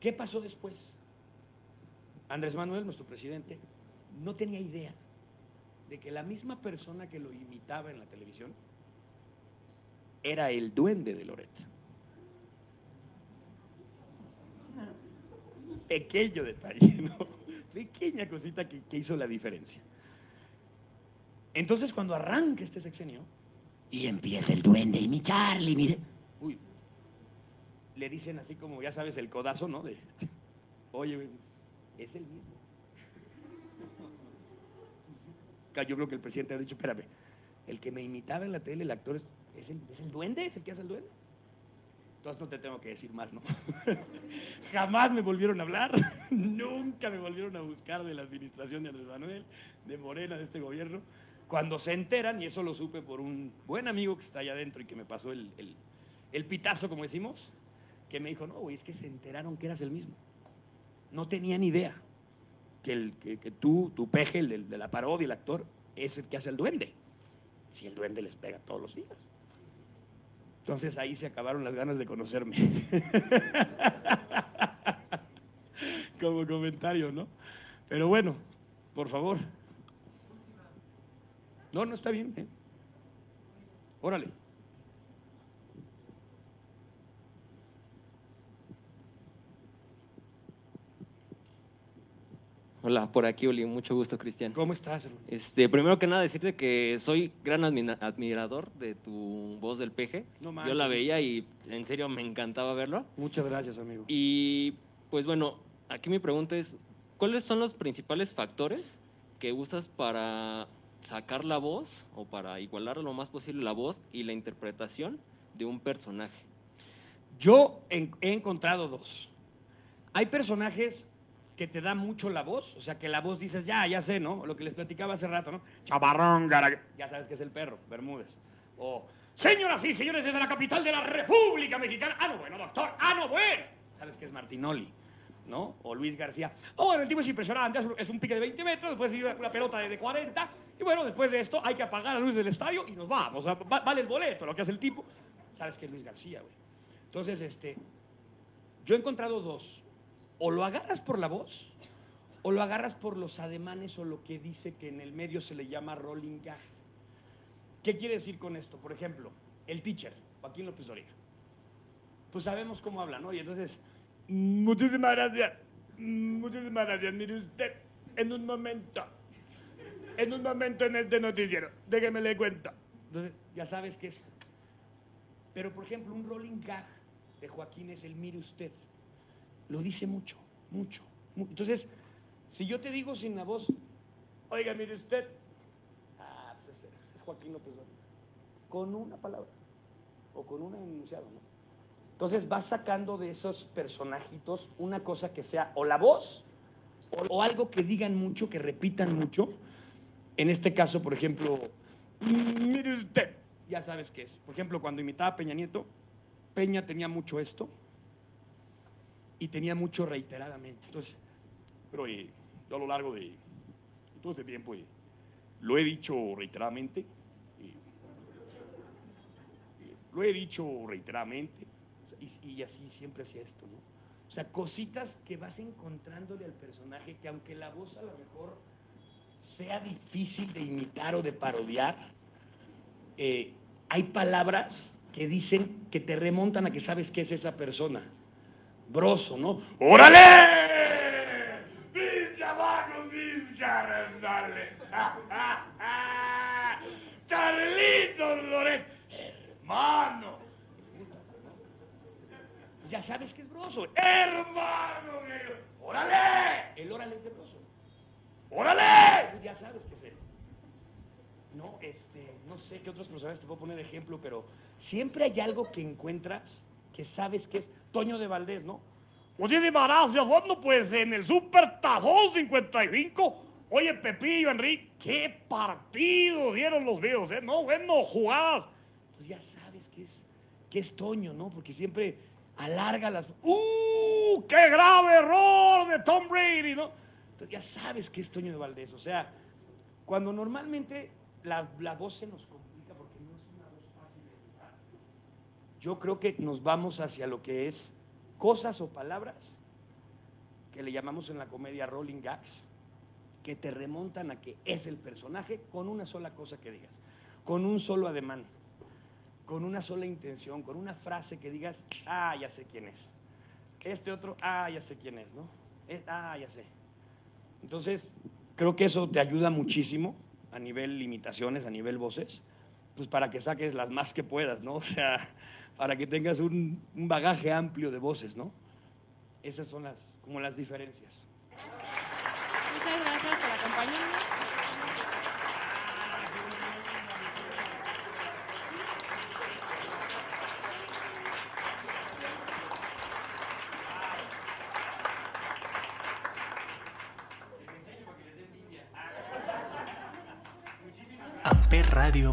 ¿Qué pasó después? Andrés Manuel, nuestro presidente, no tenía idea de que la misma persona que lo imitaba en la televisión era el duende de Loret. Pequeño detalle, ¿no? Pequeña cosita que hizo la diferencia. Entonces, cuando arranca este sexenio, Y empieza el duende y mi Charlie, mire. uy, le dicen así como, ya sabes, el codazo, ¿no? De, oye, es el mismo. Yo creo que el presidente ha dicho, espérame, el que me imitaba en la tele, el actor, es, es el, es el duende, es el que hace el duende. Entonces no te tengo que decir más, ¿no? *laughs* Jamás me volvieron a hablar, *laughs* nunca me volvieron a buscar de la administración de Andrés Manuel, de Morena, de este gobierno. Cuando se enteran, y eso lo supe por un buen amigo que está allá adentro y que me pasó el, el- pitazo, como decimos, que me dijo, no, güey, es que se enteraron que eras el mismo. No tenían idea que, el, que, tú, tu peje, el de, la parodia, el actor, es el que hace el duende. Si el duende les pega todos los días. Entonces ahí se acabaron las ganas de conocerme. *laughs* Como comentario, ¿no? Pero bueno, por favor. No, no está bien. ¿eh? Órale. Hola, por aquí, Oli, mucho gusto, Cristian. ¿Cómo estás, hermano? Este, primero que nada, decirte que soy gran admira- admirador de tu voz del peje. No Yo la veía y en serio me encantaba verlo. Muchas gracias, amigo. Y pues bueno, aquí mi pregunta es, ¿cuáles son los principales factores que usas para sacar la voz o para igualar lo más posible la voz y la interpretación de un personaje? Yo he encontrado dos. Hay personajes que te da mucho la voz, o sea, que la voz dices, ya, ya sé, ¿no? Lo que les platicaba hace rato, ¿no? Chavarrón, gara- ya sabes que es el perro, Bermúdez. O, señoras y señores, desde la capital de la República Mexicana. Ah, no, bueno, doctor, ah, no, bueno. Sabes que es Martinoli, ¿no? O Luis García. Oh, el tipo es impresionante, es un- pique de 20 metros, después una pelota de 40, y bueno, después de esto hay que apagar la luz del estadio y nos vamos. Vale el boleto, lo que hace el tipo. Sabes que es Luis García, güey. Entonces, este, yo he encontrado dos. O lo agarras por la voz, o lo agarras por los ademanes o lo que dice que en el medio se le llama rolling gag. ¿Qué quiere decir con esto? Por ejemplo, el teacher, Joaquín López Dóriga. Pues sabemos cómo habla, ¿no? Y entonces, muchísimas gracias, muchísimas gracias. Mire usted, en un momento, en un momento en este noticiero, déjeme le cuento. Entonces, ya sabes qué es. Pero, por ejemplo, un rolling gag de Joaquín es el mire usted. Lo dice mucho, mucho. mu- Entonces, si yo te digo sin la voz, oiga, mire usted, ah, pues es, es Joaquín López. Con una palabra o con un enunciado, ¿no? Entonces vas sacando de esos personajitos una cosa que sea o la voz o algo que digan mucho, que repitan mucho. En este caso, por ejemplo, "Mm, mire usted, ya sabes qué es. Por ejemplo, cuando imitaba a Peña Nieto, Peña tenía mucho esto y tenía mucho reiteradamente. Entonces, pero eh, yo a lo largo de todo este tiempo eh, lo he dicho reiteradamente, eh, lo he dicho reiteradamente, y, y así siempre hacía esto, ¿no? O sea, cositas que vas encontrándole al personaje que aunque la voz a lo mejor sea difícil de imitar o de parodiar, eh, hay palabras que dicen que te remontan a que sabes que es esa persona. Broso, ¿no? ¡Órale! ¡Mis chamacos, mis carnales! *laughs* ¡Carlitos Loret! ¡Hermano! Ya sabes que es broso. ¡Hermano! ¡Órale! El órale es de broso. ¡Órale! Pues ya sabes que es él. No, este, no sé qué otros personajes te puedo poner ejemplo, pero siempre hay algo que encuentras que sabes que es Toño de Valdés, ¿no? Muchísimas gracias. Bueno, pues en el Super Tajón 55. Oye, Pepillo, Enrique, qué partido dieron los videos, ¿eh? No, bueno, jugadas. Pues ya sabes que es, que es Toño, ¿no? Porque siempre alarga las... ¡Uh! ¡Qué grave error de Tom Brady, ¿no? Ya sabes que es Toño de Valdés. O sea, cuando normalmente la, la voz se nos complica porque no es una voz fácil de imitar, yo creo que nos vamos hacia lo que es cosas o palabras que le llamamos en la comedia rolling gags, que te remontan a que es el personaje con una sola cosa que digas, con un solo ademán, con una sola intención, con una frase que digas, ah, ya sé quién es. Este otro, ah, ya sé quién es, ¿no? Es- ah, ya sé. Entonces, creo que eso te ayuda muchísimo a nivel limitaciones, a nivel voces, pues para que saques las más que puedas, ¿no? *laughs* O sea, para que tengas un, un bagaje amplio de voces, ¿no? Esas son las, como las diferencias. Muchas gracias por acompañarnos. Amper Radio